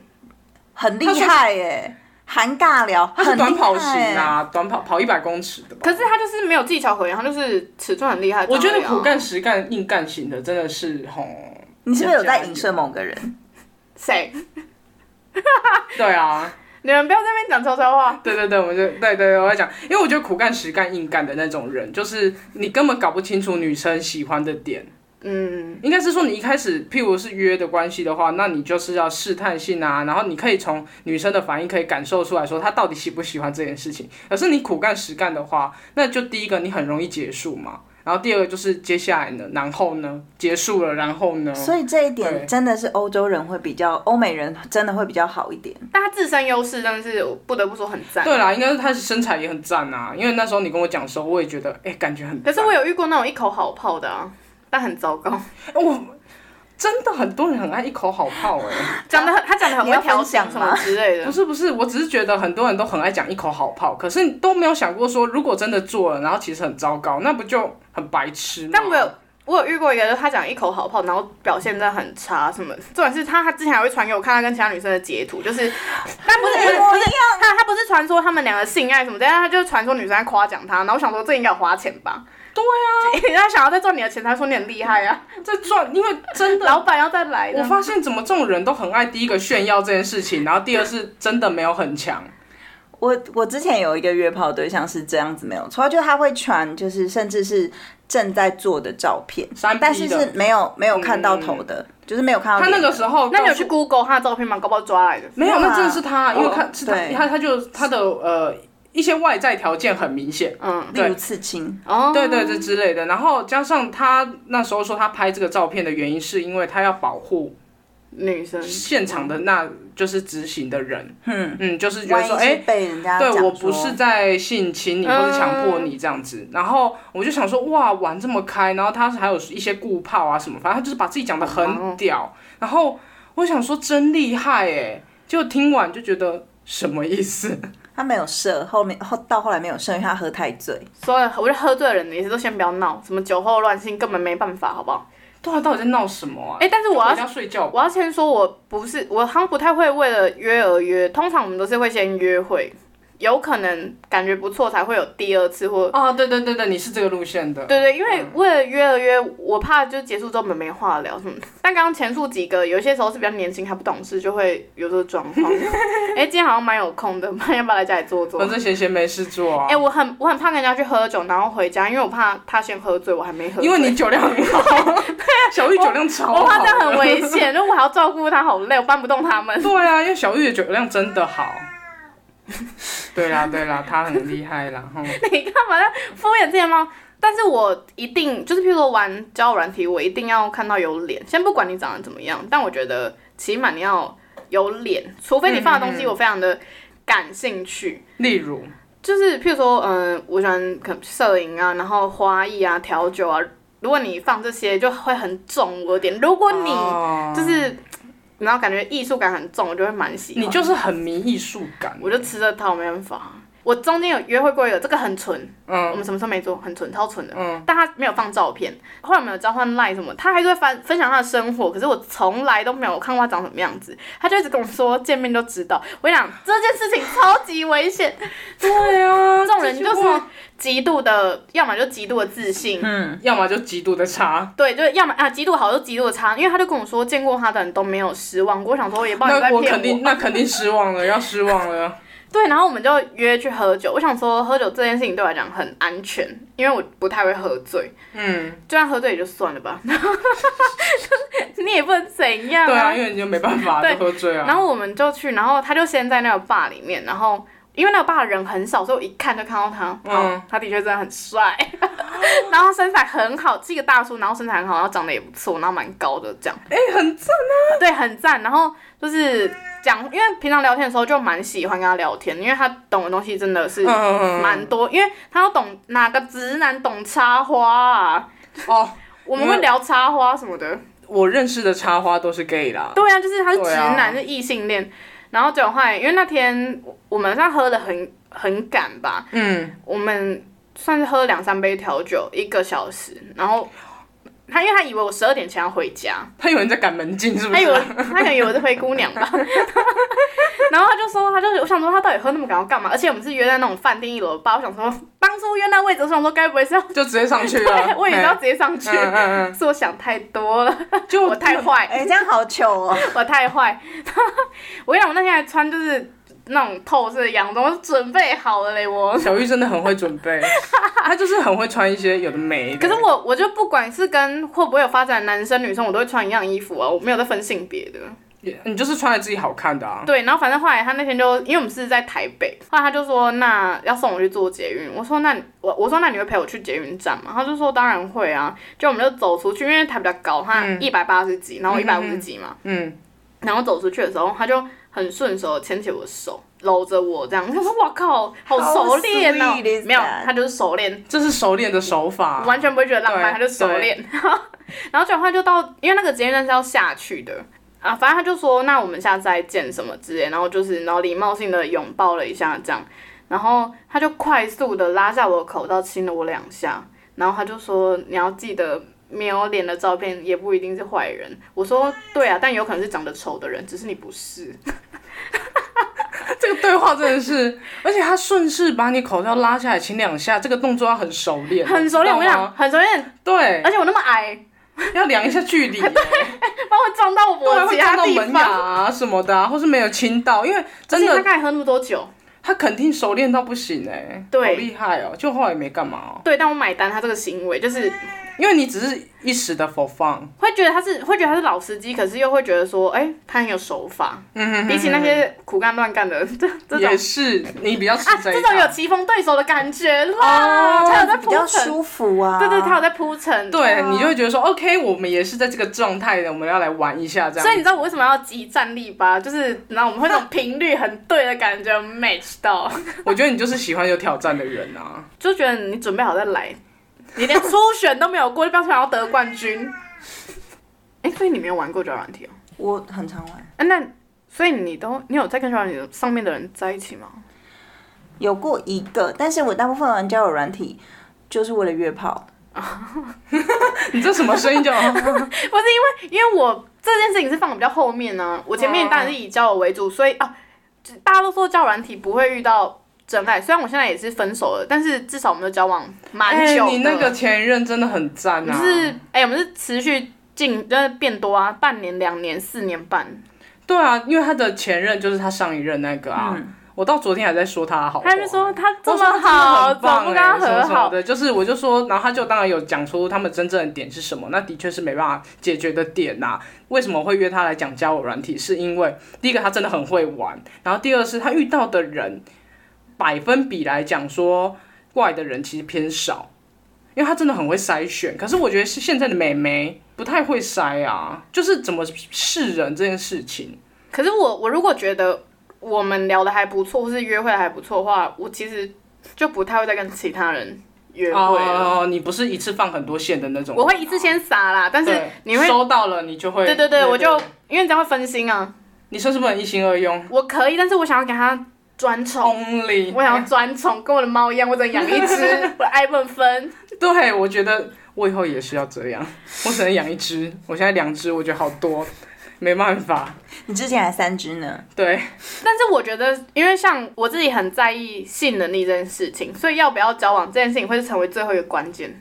Speaker 1: 很厉害耶，含尬聊，
Speaker 3: 他是
Speaker 1: 很
Speaker 3: 短跑型。啊，短跑跑一百公尺的吧。
Speaker 2: 可是他就是没有技巧可言，他就是尺寸很厉害。
Speaker 3: 我觉得苦干实干硬干型的真的是吼，
Speaker 1: 你是不是有在影射某个人？
Speaker 2: 谁？[LAUGHS]
Speaker 3: 对啊，
Speaker 2: 你们不要在那边讲悄悄话。
Speaker 3: 对对对，我们就对对对，我在讲，因为我觉得苦干实干硬干的那种人，就是你根本搞不清楚女生喜欢的点。
Speaker 2: 嗯，
Speaker 3: 应该是说你一开始，譬如是约的关系的话，那你就是要试探性啊，然后你可以从女生的反应可以感受出来说她到底喜不喜欢这件事情。可是你苦干实干的话，那就第一个你很容易结束嘛，然后第二个就是接下来呢，然后呢，结束了，然后呢，
Speaker 1: 所以这一点真的是欧洲人会比较，欧美人真的会比较好一点。
Speaker 2: 但他自身优势真的是不得不说很赞。
Speaker 3: 对啦，应该是她身材也很赞啊，因为那时候你跟我讲的时候，我也觉得哎、感觉很。
Speaker 2: 可是我有遇过那种一口好泡的啊，但很糟糕，[LAUGHS]
Speaker 3: 我真的很多人很爱一口好泡哎、[LAUGHS]
Speaker 2: 讲的很他讲的很
Speaker 1: 要
Speaker 2: 会调情什么之类的
Speaker 3: 不。是不是，我只是觉得很多人都很爱讲一口好泡，可是都没有想过说，如果真的做了，然后其实很糟糕，那不就很白痴吗？
Speaker 2: 但我有我有遇过一个，就是他讲一口好炮，然后表现真的很差，什么？重点是他他之前还会传给我看他跟其他女生的截图，就是，[LAUGHS] 但不是不是不是他他不是传说他们两个性爱什么的，但他就是传说女生在夸奖他，然后我想说这应该有花钱吧？
Speaker 3: 对啊，[LAUGHS]
Speaker 2: 人家想要再赚你的钱，他说你很厉害啊，[LAUGHS]
Speaker 3: 再赚，因为真的
Speaker 2: 老板要再来的。
Speaker 3: 我发现怎么这种人都很爱第一个炫耀这件事情，然后第二是真的没有很强。
Speaker 1: 我我之前有一个约炮对象是这样子，没有错，就他会传，就是甚至是正在做的照片，
Speaker 3: 三
Speaker 1: 但是
Speaker 3: 的
Speaker 1: 是没有没有看到头的，就是没有看到
Speaker 3: 他那个时候
Speaker 2: 那你有去 Google 他的照片吗？搞不好抓来的。
Speaker 3: 没有？那真的是他，因为看是他他他就他的呃一些外在条件很明显。
Speaker 2: 嗯，
Speaker 1: 例如刺青，
Speaker 2: 哦，
Speaker 3: 对对这之类的，然后加上他那时候说他拍这个照片的原因，是因为他要保护
Speaker 2: 女生。
Speaker 3: 现场的那就是执行的人，
Speaker 1: 嗯，
Speaker 3: 嗯，就是觉得说，哎、
Speaker 1: 被人家
Speaker 3: 对我不是在性侵你或者强迫你这样子，然后我就想说哇玩这么开，然后他还有一些顾炮啊什么，反正他就是把自己讲的很屌，然后我想说真厉害哎，结果听完就觉得什么意思？
Speaker 1: 他没有射，后面后到后来没有射，因为他喝太醉。
Speaker 2: 所以我觉得喝醉的人也是都先不要闹，什么酒后乱性根本没办法，好不好？
Speaker 3: 对啊，到底在闹什么啊？
Speaker 2: 哎、但是我要
Speaker 3: 回家睡觉。
Speaker 2: 我要先说，我不是我好像不太会为了约而约，通常我们都是会先约会，有可能感觉不错才会有第二次或。
Speaker 3: 啊，对对对对，你是这个路线的。
Speaker 2: 对对，因为为了约而约，我怕就结束之后我们没话聊什么。但刚刚前述几个，有些时候是比较年轻还不懂事，就会有这个状况。[LAUGHS] 哎、今天好像蛮有空的，不然要不要来家里坐坐？
Speaker 3: 反正闲闲没事做啊。
Speaker 2: 哎、我很我很怕跟人家去喝酒，然后回家，因为我怕他先喝醉，我还没喝。
Speaker 3: 因为你酒量很好，[LAUGHS] 小玉酒量超好。[LAUGHS]
Speaker 2: 我怕这样很危险，因为我还要照顾他，好累，我搬不动他们。
Speaker 3: 对啊，因为小玉的酒量真的好。[LAUGHS] 对啦对啦，他很厉害然后 [LAUGHS]
Speaker 2: 你干嘛要敷衍这些吗？但是我一定就是，譬如说玩交友软体，我一定要看到有脸。先不管你长得怎么样，但我觉得起码你要有脸，除非你放的东西我非常的感兴趣。
Speaker 3: 例如，
Speaker 2: 就是譬如说，嗯、我喜欢可能摄影啊，然后花艺啊、调酒啊。如果你放这些，就会很重我的点。如果你
Speaker 3: 哦
Speaker 2: 就是，然后感觉艺术感很重，我就会蛮喜欢。
Speaker 3: 你就是很迷艺术感。
Speaker 2: 我就吃这套，没办法。我中间有约会过一个，这个很纯，我
Speaker 3: 嗯
Speaker 2: 们什么时候没做，很纯，超纯的。
Speaker 3: 嗯，
Speaker 2: 但他没有放照片，后来我们有交换 line 什么，他还是会分分享他的生活，可是我从来都没有看过他长什么样子，他就一直跟我说见面就知道。我跟你讲这件事情超级危险，
Speaker 3: 对啊，
Speaker 2: 这种人就是极度的，要么就极度的自信，
Speaker 1: 嗯，
Speaker 3: 要么就极度的差。
Speaker 2: 对，就是要么啊极度好，就极度的差，因为他就跟我说见过他的人都没有失望。过，我想说也不知道你在骗
Speaker 3: 那我肯定，那肯定失望了，要失望了。
Speaker 2: 对，然后我们就约去喝酒。我想说，喝酒这件事情对我来讲很安全，因为我不太会喝醉，
Speaker 3: 嗯，
Speaker 2: 就算喝醉也就算了吧。[LAUGHS] 就是你也不能怎样
Speaker 3: 对啊，因为你就没办法，就喝醉啊。
Speaker 2: 然后我们就去，然后他就先在那个坝里面，然后因为那个坝人很少，所以我一看就看到他，
Speaker 3: 嗯
Speaker 2: 嗯，他的确真的很帅，[LAUGHS] 然后身材很好，是一个大叔，然后身材很好，然后长得也不错，然后蛮高的这样，
Speaker 3: 哎、很赞啊。
Speaker 2: 对，很赞。然后就是讲，因为平常聊天的时候就蛮喜欢跟他聊天，因为他懂的东西真的是蛮多，因为他要懂哪个直男懂插花啊，
Speaker 3: 哦，[LAUGHS]
Speaker 2: 我们会聊插花什么的。
Speaker 3: 我认识的插花都是 gay 啦。
Speaker 2: 对啊，就是他是直男，是异性恋。然后就后来，因为那天我我们算喝的很很赶吧，
Speaker 3: 嗯，
Speaker 2: 我们算是喝了两三杯调酒，一个小时。然后他因为他以为我十二点前要回家，
Speaker 3: 他以为你在赶门禁，是不是？
Speaker 2: 他以为他可能以为我是灰姑娘吧。[LAUGHS] 然后他就说，他就我想说他到底喝那么赶要干嘛？而且我们是约在那种饭店一楼吧，我想说当初约那位置，我想说该不会是要，
Speaker 3: 就直接上去
Speaker 2: 对
Speaker 3: 了。
Speaker 2: 我以为是要直接上去，
Speaker 3: 嗯嗯
Speaker 2: 是我想太多了，
Speaker 3: 嗯，就
Speaker 2: 我太坏。
Speaker 1: 哎、这样好糗哦。
Speaker 2: 我太坏。[LAUGHS] 我跟你讲，我那天还穿就是那种透视的洋装，我准备好了嘞，我。[LAUGHS]
Speaker 3: 小玉真的很会准备，[LAUGHS] 她就是很会穿一些有的没的。
Speaker 2: 可是我我就不管是跟会不会有发展男生女生，我都会穿一样衣服啊，我没有在分性别的。
Speaker 3: 你就是穿着自己好看的啊。
Speaker 2: 对，然后反正后来他那天就，因为我们是在台北，后来他就说那要送我去坐捷运，我说那我我说那你会陪我去捷运站吗？他就说当然会啊，就我们就走出去，因为台比较高，他
Speaker 3: 嗯
Speaker 2: 一百八十几，然后我一百五十几嘛，
Speaker 3: 嗯，
Speaker 2: 然后走出去的时候，他就很顺手牵起我的手，搂着我这样。他说哇靠，好熟练哦、
Speaker 1: How sweet is
Speaker 2: 没有，他就是熟练，
Speaker 3: 这是熟练的手法。
Speaker 2: 完全不会觉得浪漫，他就熟练。[LAUGHS] 然后转换就到，因为那个捷运站是要下去的啊，反正他就说那我们下次再见什么之类，然后就是然后礼貌性的拥抱了一下这样，然后他就快速的拉下我的口罩亲了我两下，然后他就说你要记得。没有脸的照片也不一定是坏人。我说对啊，但有可能是长得丑的人，只是你不是。[LAUGHS]
Speaker 3: 这个对话真的是，而且他顺势把你口罩拉下来亲两下，这个动作要很熟练，
Speaker 2: 很熟练，我跟你讲，很熟练，
Speaker 3: 对。
Speaker 2: 而，且我那么矮，
Speaker 3: 要量一下距离，[LAUGHS]
Speaker 2: 帮我撞到
Speaker 3: 对，会
Speaker 2: 我其他地
Speaker 3: 撞到门牙
Speaker 2: 方。
Speaker 3: 啊什么的啊，或是没有亲到，因为真的
Speaker 2: 刚才喝那么多酒，
Speaker 3: 他肯定熟练到不行哎、
Speaker 2: 对。
Speaker 3: 好厉害哦，就后来也没干嘛哦，
Speaker 2: 对，但我买单他这个行为，就是
Speaker 3: 因为你只是一时的 for fun，
Speaker 2: 会觉得他是会觉得他是老司机，可是又会觉得说，哎、他很有手法，
Speaker 3: 嗯哼
Speaker 2: 比起那些苦干乱干的 [LAUGHS] 这这种
Speaker 3: 也是你比较吃
Speaker 2: 啊，
Speaker 3: 这
Speaker 2: 种有。棋逢对手的感觉啦，
Speaker 3: 哦
Speaker 2: 他有在
Speaker 1: 比较
Speaker 2: 铺陈，
Speaker 1: 舒服啊。
Speaker 2: 对对，他有在铺陈，
Speaker 3: 对你就会觉得说，OK，我们也是在这个状态的，我们要来玩一下这样。
Speaker 2: 所以你知道我为什么要集战力吧？就是你知道我们会那种频率很对的感觉 match 到，[LAUGHS]
Speaker 3: 我觉得你就是喜欢有挑战的人啊。
Speaker 2: 就觉得你准备好再来，你连初选都没有过，就不要想要得冠军。哎、所以你没有玩过交友软体哦？
Speaker 1: 我很常玩，
Speaker 2: 啊，那所以你都你有在跟软体上面的人在一起吗？
Speaker 1: 有过一个，但是我大部分玩交友软体就是为了约炮。[LAUGHS]
Speaker 3: 你这什么声音叫？[LAUGHS]
Speaker 2: 不是因为，因为我这件事情是放的比较后面呢、我前面当然是以交友为主，所以啊，大家都说交友软体不会遇到真爱。虽然我现在也是分手了，但是至少我们的交往蛮
Speaker 3: 哎
Speaker 2: 久的。
Speaker 3: 你那个前任真的很赞啊！
Speaker 2: 就是哎、我们是持续进，就是变多啊，半年、两年、四年半。
Speaker 3: 对啊，因为他的前任就是他上一任那个啊。
Speaker 1: 嗯
Speaker 3: 我到昨天还在说他好，
Speaker 2: 他就说他这么好，怎么不跟他
Speaker 3: 哎什么
Speaker 2: 和好？
Speaker 3: 的，就是我就说，然后他就当然有讲出他们真正的点是什么，那的确是没办法解决的点呐、为什么会约他来讲交友软体？是因为第一个他真的很会玩，然后第二是他遇到的人百分比来讲说怪的人其实偏少，因为他真的很会筛选。可是我觉得是现在的美眉不太会筛啊，就是怎么试人这件事情。
Speaker 2: 可是我我如果觉得我们聊的还不错，或是约会还不错的话，我其实就不太会再跟其他人约会了。
Speaker 3: 哦，你不是一次放很多线的那种，
Speaker 2: 我会一次先撒啦，但是你会
Speaker 3: 收到了，你就会
Speaker 2: 对对对，我就因为这样会分心啊。
Speaker 3: 你说是不能一心二用
Speaker 2: 我可以，但是我想要给他专宠
Speaker 3: ，，only。
Speaker 2: 我想要专宠，跟我的猫一样，我只能养一只，[LAUGHS] 我的爱不能分。
Speaker 3: 对，我觉得我以后也是要这样，我只能养一只，我现在两只，我觉得好多，没办法。
Speaker 1: 你之前还三只呢，
Speaker 3: 对，
Speaker 2: 但是我觉得，因为像我自己很在意性能力这件事情，所以要不要交往这件事情会是成为最后一个关键。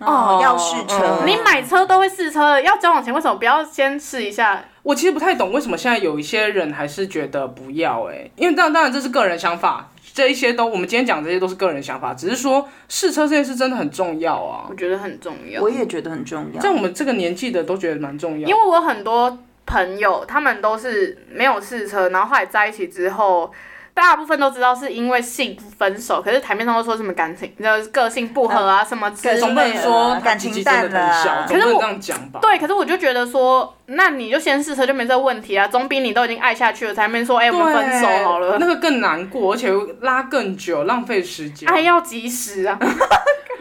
Speaker 1: 哦，要试车，
Speaker 3: 嗯
Speaker 2: 你买车都会试车，要交往前为什么不要先试一下？
Speaker 3: 我其实不太懂为什么现在有一些人还是觉得不要哎、因为当然当然这是个人想法，这一些都我们今天讲这些都是个人想法，只是说试车这件事真的很重要啊
Speaker 2: 我，觉得很重要
Speaker 1: 我。也觉得很重要。
Speaker 3: 在我们这个年纪的都觉得蛮重要
Speaker 2: 因。为我很多朋友，他们都是没有试车，然后后来在一起之后，大部分都知道是因为性分手，可是台面上都说什么感情，就是个性不合啊、什么之类的。
Speaker 3: 总不能说
Speaker 1: 感情淡了，啊
Speaker 2: 可是我
Speaker 3: 总不能这样讲吧？
Speaker 2: 对，可是我就觉得说，那你就先试车就没这个问题啊，总比你都已经爱下去了，才面说，哎、我们分手好了，
Speaker 3: 那个更难过，而且拉更久，浪费时间。
Speaker 2: 爱要及时啊。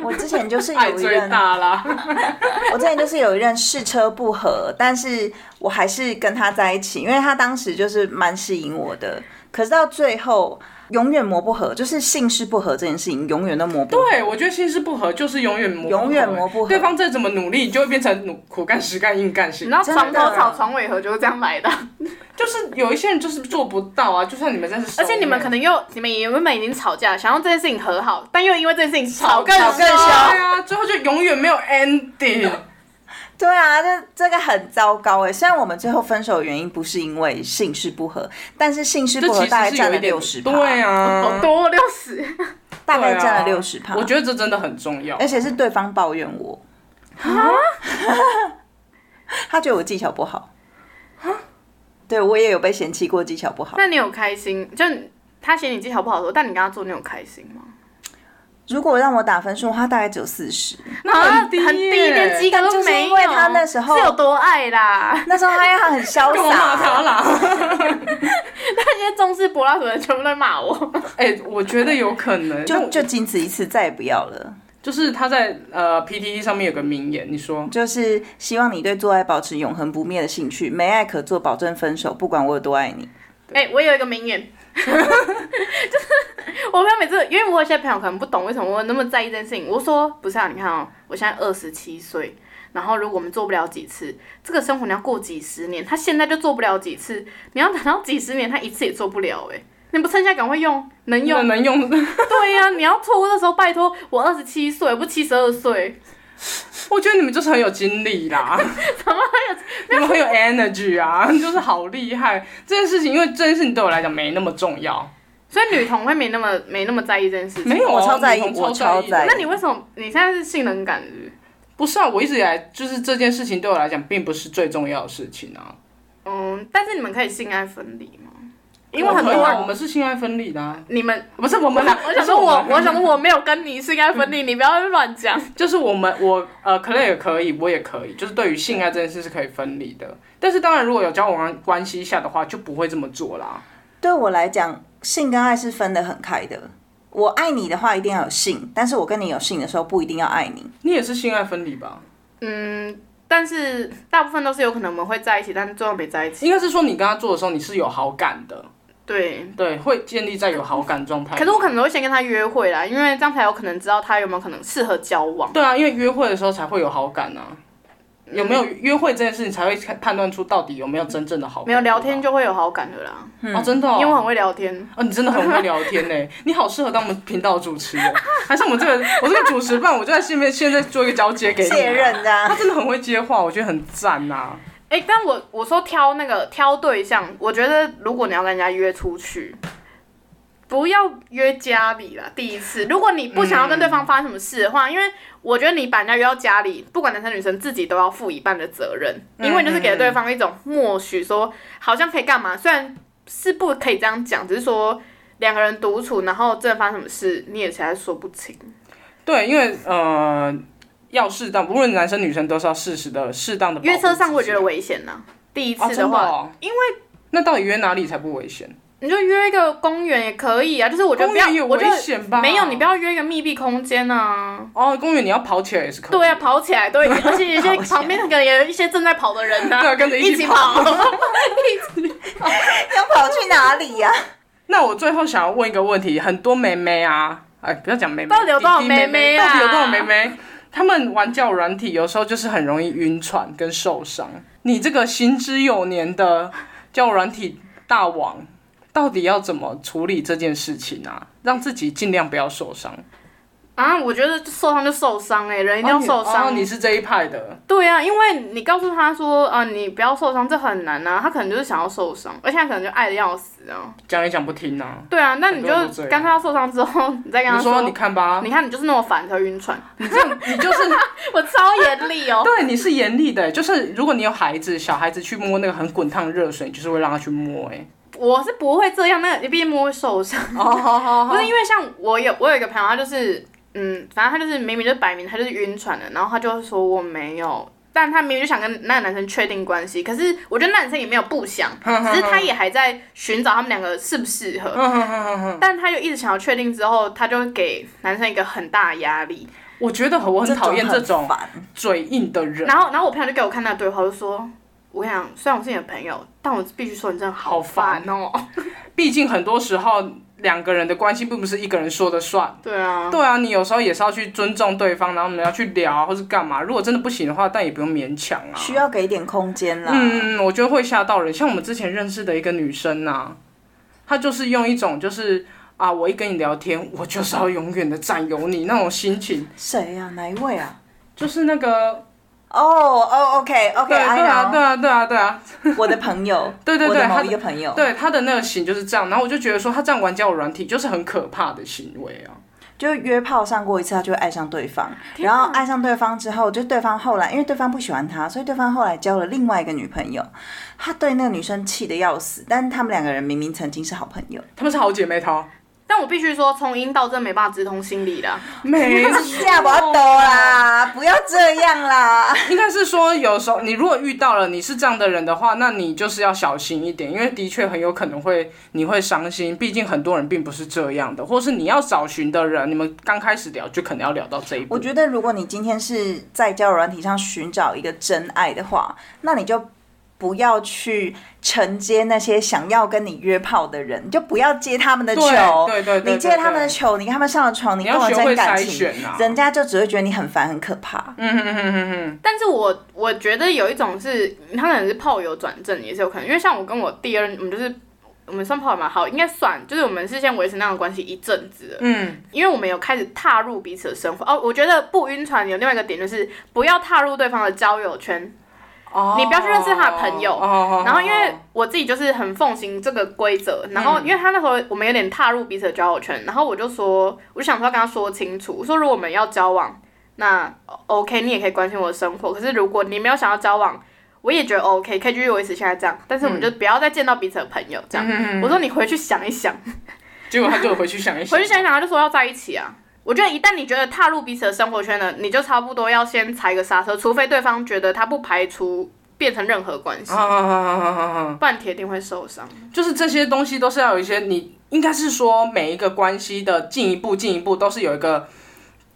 Speaker 1: 我之前就是有一 [LAUGHS] 任，
Speaker 3: 大啦，[LAUGHS]
Speaker 1: 我之前就是有一任试车不合，但是我还是跟他在一起，因为他当时就是蛮吸引我的。可是到最后永远磨不合，就是姓氏不合这件事情永远都磨不合。
Speaker 3: 对我觉得性事不合就是永远磨，
Speaker 1: 永远磨不合。
Speaker 3: 对方再怎么努力，你就会变成努苦干实干硬干型
Speaker 2: 你知。道床头吵床尾和就是这样来的，
Speaker 3: 就是有一些人就是做不到啊，就算你们真是，
Speaker 2: 而且你们可能又你们原本已经吵架，想要这件事情和好，但又因为这件事情吵更
Speaker 1: 吵更
Speaker 3: 对啊，最后就永远没有 ending。[LAUGHS]
Speaker 1: 对啊，这这个很糟糕哎。虽然我们最后分手的原因不是因为姓氏不合，但是姓氏不合大概占了六十趴，
Speaker 3: 对啊，
Speaker 2: 好多六十，[LAUGHS]
Speaker 1: 大概占了六十趴。
Speaker 3: 我觉得这真的很重要。
Speaker 1: 而且是对方抱怨我，[LAUGHS] 他觉得我技巧不好。对我也有被嫌弃过技巧不好。
Speaker 2: 那你有开心？就他嫌你技巧不好的时候，但你跟他做，你有开心吗？
Speaker 1: 如果让我打分数，他大概只有四十。
Speaker 3: 那很低
Speaker 2: 很低，
Speaker 3: 耶
Speaker 2: 连及格都
Speaker 1: 就是
Speaker 2: 没有。
Speaker 1: 因为他那时候
Speaker 2: 是有多爱啦？
Speaker 1: 那时候他他很潇洒，[LAUGHS]
Speaker 3: 他啦？[LAUGHS]
Speaker 2: 那些重视柏拉图的人全部在骂我。[LAUGHS]
Speaker 3: 哎、我觉得有可能，
Speaker 1: 就就仅此一次，再也不要了。
Speaker 3: 就是他在呃 PTT 上面有个名言，你说
Speaker 1: 就是希望你对做爱保持永恒不灭的兴趣，没爱可做，保证分手，不管我有多爱你。
Speaker 2: 哎、我有一个名言，就是 [LAUGHS] 我朋友每次，因为我有些朋友可能不懂为什么我那么在意这件事情。我说不是啊，你看哦，我现在二十七岁，然然后如果我们做不了几次，这个生活你要过几十年，他现在就做不了几次，你要等到几十年，他一次也做不了哎、你不趁现在赶快用，能用
Speaker 3: 能用，[LAUGHS]
Speaker 2: 对呀、你要错过的时候，拜托我二十七岁，不七十二岁，
Speaker 3: 我觉得你们就是很有精力啦，[LAUGHS] 怎么有？你们很有 energy 啊，就是好厉害。这件事情，因为这件事情对我来讲没那么重要，
Speaker 2: 所以女童会没那么没那么在意这件事情。
Speaker 3: 没有啊
Speaker 1: 我超在意我超在意
Speaker 2: 那你为什么你现在是性能感是不是？
Speaker 3: 不是啊，我一直以来就是这件事情对我来讲并不是最重要的事情啊。
Speaker 2: 嗯，但是你们可以性爱分离吗？因为很多人
Speaker 3: 我们是性爱分离的、啊，
Speaker 2: 你们。
Speaker 3: 不是我们俩，
Speaker 2: 我想说我，我想说我没有跟你性爱分离，你不要乱讲。
Speaker 3: 就是我们我呃，可能也可以，我也可以，就是对于性爱这件事是可以分离的。但是当然，如果有交往关系下的话，就不会这么做啦。
Speaker 1: 对我来讲，性跟爱是分得很开的。我爱你的话，一定要有性，但是我跟你有性的时候，不一定要爱你。
Speaker 3: 你也是性爱分离吧？
Speaker 2: 嗯，但是大部分都是有可能我们会在一起，但是最后没在一起。
Speaker 3: 应该是说你跟他做的时候，你是有好感的，
Speaker 2: 对，
Speaker 3: 对，会建立在有好感状态。
Speaker 2: 可是我可能会先跟他约会啦，因为这样才有可能知道他有没有可能适合交往。
Speaker 3: 对啊，因为约会的时候才会有好感啊。有没有约会这件事情才会看判断出到底有没有真正的好感？
Speaker 2: 没有聊天就会有好感的啦，
Speaker 3: 吧哦，真的、哦，
Speaker 2: 因为我很会聊天。
Speaker 3: 哦，你真的很会聊天呢，[LAUGHS] 你好适合当我们频道主持人，还是我们这个我这个主持棒，我就在现面现在做一个交接给你、啊。
Speaker 1: 卸任这样
Speaker 3: 他真的很会接话，我觉得很赞呐、啊。
Speaker 2: 哎、但我我说挑那个挑对象，我觉得如果你要跟人家约出去，不要约家里啦。第一次，如果你不想要跟对方发生什么事的话，因为我觉得你把人家约到家里，不管男生女生，自己都要负一半的责任，因为你就是给了对方一种默许说好像可以干嘛，虽然是不可以这样讲，只是说两个人独处，然后真的发生什么事，你也实在说不清。
Speaker 3: 对，因为呃，要适当，无论男生女生都是要适时的、适当的。
Speaker 2: 约车上我觉得危险呐，第一
Speaker 3: 哦，
Speaker 2: 次的话，
Speaker 3: 真的哦，
Speaker 2: 因为
Speaker 3: 那到底约哪里才不危险？
Speaker 2: 你就约一个公园也可以啊，就是我觉得不要，我觉得？没有，你不要约一个密闭空间啊。
Speaker 3: 哦，公园你要跑起来也是可以。
Speaker 2: 对啊，跑起来，对，[LAUGHS] 而且一些旁边可能也有一些正在跑的人呢、[LAUGHS]
Speaker 3: 对啊跟着一 [LAUGHS]
Speaker 2: 一
Speaker 3: 起
Speaker 2: 跑。
Speaker 1: 要跑去哪里呀、
Speaker 3: 那我最后想要问一个问题，很多妹妹啊，哎，不要讲妹妹，
Speaker 2: 到底有多少
Speaker 3: 妹
Speaker 2: 妹
Speaker 3: 到底有多少妹妹？他们玩交友软体，有时候就是很容易晕船跟受伤。你这个行之有年的交友软体大王，到底要怎么处理这件事情啊？让自己尽量不要受伤。
Speaker 2: 啊，我觉得受伤就受伤哎、人一定要受伤。
Speaker 3: 哦你是这一派的，
Speaker 2: 对啊，因为你告诉他说，啊，你不要受伤，这很难啊。他可能就是想要受伤，而且他可能就爱的要死啊。
Speaker 3: 讲也讲不听啊。
Speaker 2: 对啊，那你就
Speaker 3: 很多人都这样
Speaker 2: 干脆他受伤之后，你再跟他
Speaker 3: 你说你看吧，
Speaker 2: 你看你就是那么烦才会晕船。
Speaker 3: 你这样你就是 [LAUGHS]
Speaker 2: 我超严厉哦。
Speaker 3: 对，你是严厉的，就是如果你有孩子，小孩子去摸那个很滚烫的热水，你就是会让他去摸，哎，
Speaker 2: 我是不会这样，那个你毕竟摸会受伤。
Speaker 3: 哦，
Speaker 2: 不是因为像我有我有一个朋友，他就是嗯，反正他就是明明就摆明他就是晕船的，然后他就说我没有，但他明明就想跟那个男生确定关系，可是我觉得那男生也没有不想，[LAUGHS] 只是他也还在寻找他们两个适不适合，[LAUGHS] 但他就一直想要确定之后，他就会给男生一个很大的压力，
Speaker 3: 我觉得我很讨厌这
Speaker 1: 很
Speaker 3: 种。嘴硬的人，
Speaker 2: 然后然后我朋友就给我看那个对话，就说。我跟你讲，虽然我是你的朋友，但我必须说你真的好
Speaker 3: 好烦
Speaker 2: 烦哦。[LAUGHS]
Speaker 3: 毕竟很多时候两个人的关系并不是一个人说的算。
Speaker 2: 对啊，
Speaker 3: 对啊，你有时候也是要去尊重对方，然后你们要去聊啊，或是干嘛。如果真的不行的话，但也不用勉强啊。
Speaker 1: 需要给一点空间啦。
Speaker 3: 嗯，我觉得会吓到人。像我们之前认识的一个女生呐、她就是用一种就是啊，我一跟你聊天，我就是要永远的占有你那种心情，
Speaker 1: 谁呀、哪一位啊？
Speaker 3: 就是那个
Speaker 1: 哦哦，OK，OK，
Speaker 3: 对对啊对啊对啊对啊，
Speaker 1: 我的朋友，[LAUGHS]
Speaker 3: 对对对他
Speaker 1: 的个朋友，
Speaker 3: 对他的那个型就是这样。然后我就觉得说，他这样玩交友软体就是很可怕的行为啊。
Speaker 1: 就约炮上过一次，他就会爱上对方，然后爱上对方之后，就对方后来因为对方不喜欢他，所以对方后来交了另外一个女朋友，他对那个女生气得要死，但是他们两个人明明曾经是好朋友，
Speaker 3: 他们是好姐妹淘，
Speaker 2: 但我必须说，从阴道真的没办法直通心理的。
Speaker 3: 没
Speaker 1: 下不要抖啦，不要这样啦。[LAUGHS]
Speaker 3: 应该是说，有时候你如果遇到了你是这样的人的话，那你就是要小心一点，因为的确很有可能会你会伤心，毕竟很多人并不是这样的，或是你要找寻的人，你们刚开始聊就可能要聊到这一步。
Speaker 1: 我觉得如果你今天是在交友软体上寻找一个真爱的话，那你就不要去承接那些想要跟你约炮的人，你就不要接他们的球。
Speaker 3: 对对对，
Speaker 1: 你接他们的球，你跟他们上了床，你跟我真感情，人家就只会觉得你很烦很可怕。
Speaker 3: 嗯哼哼。
Speaker 2: 但是我我觉得有一种是，他可能是炮友转正也是有可能，因为像我跟我第二，我们就是我们算炮友嘛，好，应该算，就是我们是先维持那样的关系一阵子。
Speaker 3: 嗯，
Speaker 2: 因为我们有开始踏入彼此的生活。哦，我觉得不晕船有另外一个点就是不要踏入对方的交友圈。你不要去认识他的朋友，然后因为我自己就是很奉行这个规则，然后因为他那时候我们有点踏入彼此的交友圈，然后我就说，我就想说要跟他说清楚，我说如果我们要交往，那 OK，你也可以关心我的生活，可是如果你没有想要交往，我也觉得 OK，可以继续维持现在这样，但是我们就不要再见到彼此的朋友这样。我说你回去想一想，
Speaker 3: 结果他就回去想一想，[LAUGHS]
Speaker 2: 回去想一想，他就说要在一起啊。我觉得一旦你觉得踏入彼此的生活圈了，你就差不多要先踩个刹车，除非对方觉得他不排除。变成任何关系，不然铁定会受伤。
Speaker 3: 就是这些东西都是要有一些，你应该是说每一个关系的进一步、进一步都是有一个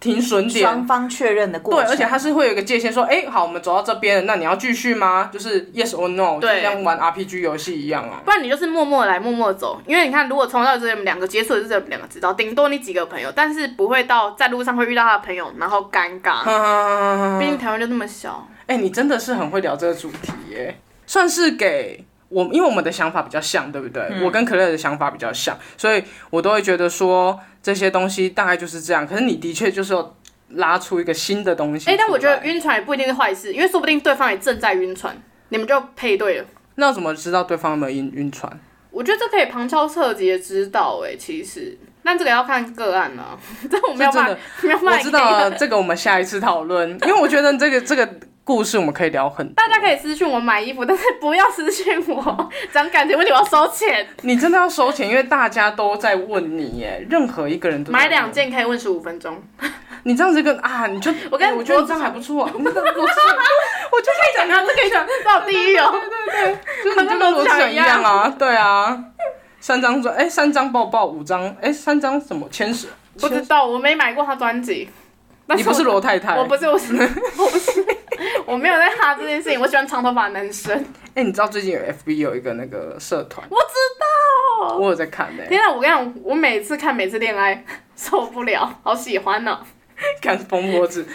Speaker 3: 停损点，
Speaker 1: 双方确认的过
Speaker 3: 程。对，而且它是会有一个界限，说，哎，好，我们走到这边，那你要继续吗？就是 yes or no，就像玩 RPG 游戏一样啊。
Speaker 2: 不然你就是默默来，默默走。因为你看，如果从到这两个接触的是这两个知道，顶多你几个朋友，但是不会到在路上会遇到他的朋友，然后尴尬。[LAUGHS] 毕竟台湾就那么小。
Speaker 3: 哎，你真的是很会聊这个主题耶，算是给我，因为我们的想法比较像，对不对？我跟可乐的想法比较像，所以我都会觉得说这些东西大概就是这样。可是你的确就是要拉出一个新的东西。
Speaker 2: 哎，但我觉得晕船也不一定是坏事，因为说不定对方也正在晕船，你们就配对了。
Speaker 3: 那怎么知道对方有没有晕晕船？
Speaker 2: 我觉得这可以旁敲侧击的知道，哎，其实，但这个要看个案呢。[LAUGHS] 这我没有办法，没有办
Speaker 3: 法。我知道这个，我们下一次讨论，因为我觉得这个这个。故事我们可以聊很多，
Speaker 2: 大家可以私信我买衣服，但是不要私信我 [LAUGHS] 讲感情问题，我要收钱。
Speaker 3: 你真的要收钱，因为大家都在问你耶，任何一个人都
Speaker 2: 买两件可以问十五分钟。
Speaker 3: 你这样子跟啊，你就
Speaker 2: 我跟
Speaker 3: 我觉得你这样还不错。我就可
Speaker 2: 以讲，他这可以讲到地狱哦。
Speaker 3: 对对对，就跟罗志一样啊，对啊，三张专哎，三张抱抱，五张哎，三张什么签十？
Speaker 2: 不知道，我没买过他专辑。
Speaker 3: 你不是罗太太，
Speaker 2: 我不是，我是，我不是，[LAUGHS] 我没有在哈这件事情。我喜欢长头发男生。
Speaker 3: 哎，你知道最近有 FB 有一个那个社团？
Speaker 2: 我知道，
Speaker 3: 我有在看呢。
Speaker 2: 天啊，我跟你讲，我每次看每次恋爱受不了，好喜欢呢。
Speaker 3: 看疯婆子。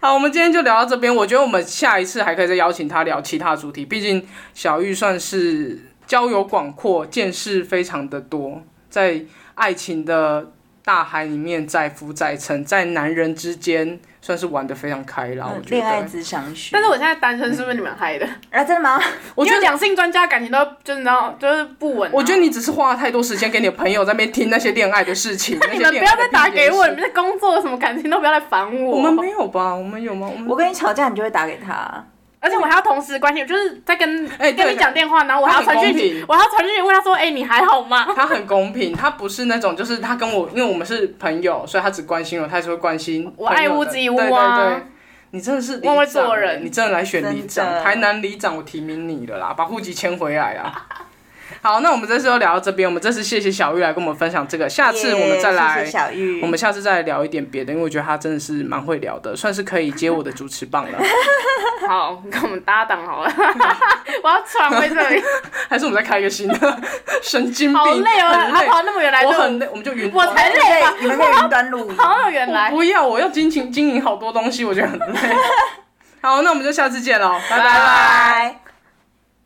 Speaker 3: 好，我们今天就聊到这边。我觉得我们下一次还可以再邀请他聊其他主题。毕竟小玉算是交友广阔，见识非常的多，在爱情的。大海里面载浮载沉，在男人之间算是玩的非常开朗。
Speaker 1: 恋爱只相许。
Speaker 2: 但是我现在单身，是不是你们害的？
Speaker 1: 啊，真的吗？
Speaker 3: 我觉得
Speaker 2: 两性专家感情都就是你知道，就是不稳。
Speaker 3: 我觉得你只是花了太多时间给你的朋友在那边听那些恋爱的事情。[LAUGHS]
Speaker 2: 你们不要再打给我，你们在工作什么感情都不要来烦我。
Speaker 3: 我们没有吧？我们有吗？
Speaker 1: 我跟你吵架，你就会打给他。
Speaker 2: 而且我还要同时关心，就是在跟跟你讲电话，然后我还要传讯息，我还要传讯息问他说：“哎，你还好吗？”
Speaker 3: 他很公平，他不是那种就是他跟我，因为我们是朋友，所以他只关心我，他还是会关心
Speaker 2: 我爱屋及乌
Speaker 3: 啊。对对对，你真的是
Speaker 2: 会做人，
Speaker 3: 你真的来选里长，台南里长，我提名你了啦，把户籍迁回来啊。[LAUGHS] 好，那我们这次就聊到这边。我们这次谢谢小玉来跟我们分享这个，下次我们再来，
Speaker 1: 小玉，
Speaker 3: 我们下次再聊一点别的，因为我觉得他真的是蛮会聊的，算是可以接我的主持棒了。[LAUGHS]
Speaker 2: 好，跟我们搭档好了。[LAUGHS] 我要喘回这里，
Speaker 3: 还是我们再开一个新的？神经病，好
Speaker 2: 累哦，他跑那么远来，
Speaker 3: 我很累，我们就云，
Speaker 2: 我才累吧？
Speaker 1: 你们云端录，
Speaker 2: 跑那么远来，
Speaker 3: 不要，我要经营经营好多东西，我觉得很累。好，那我们就下次见喽，拜拜。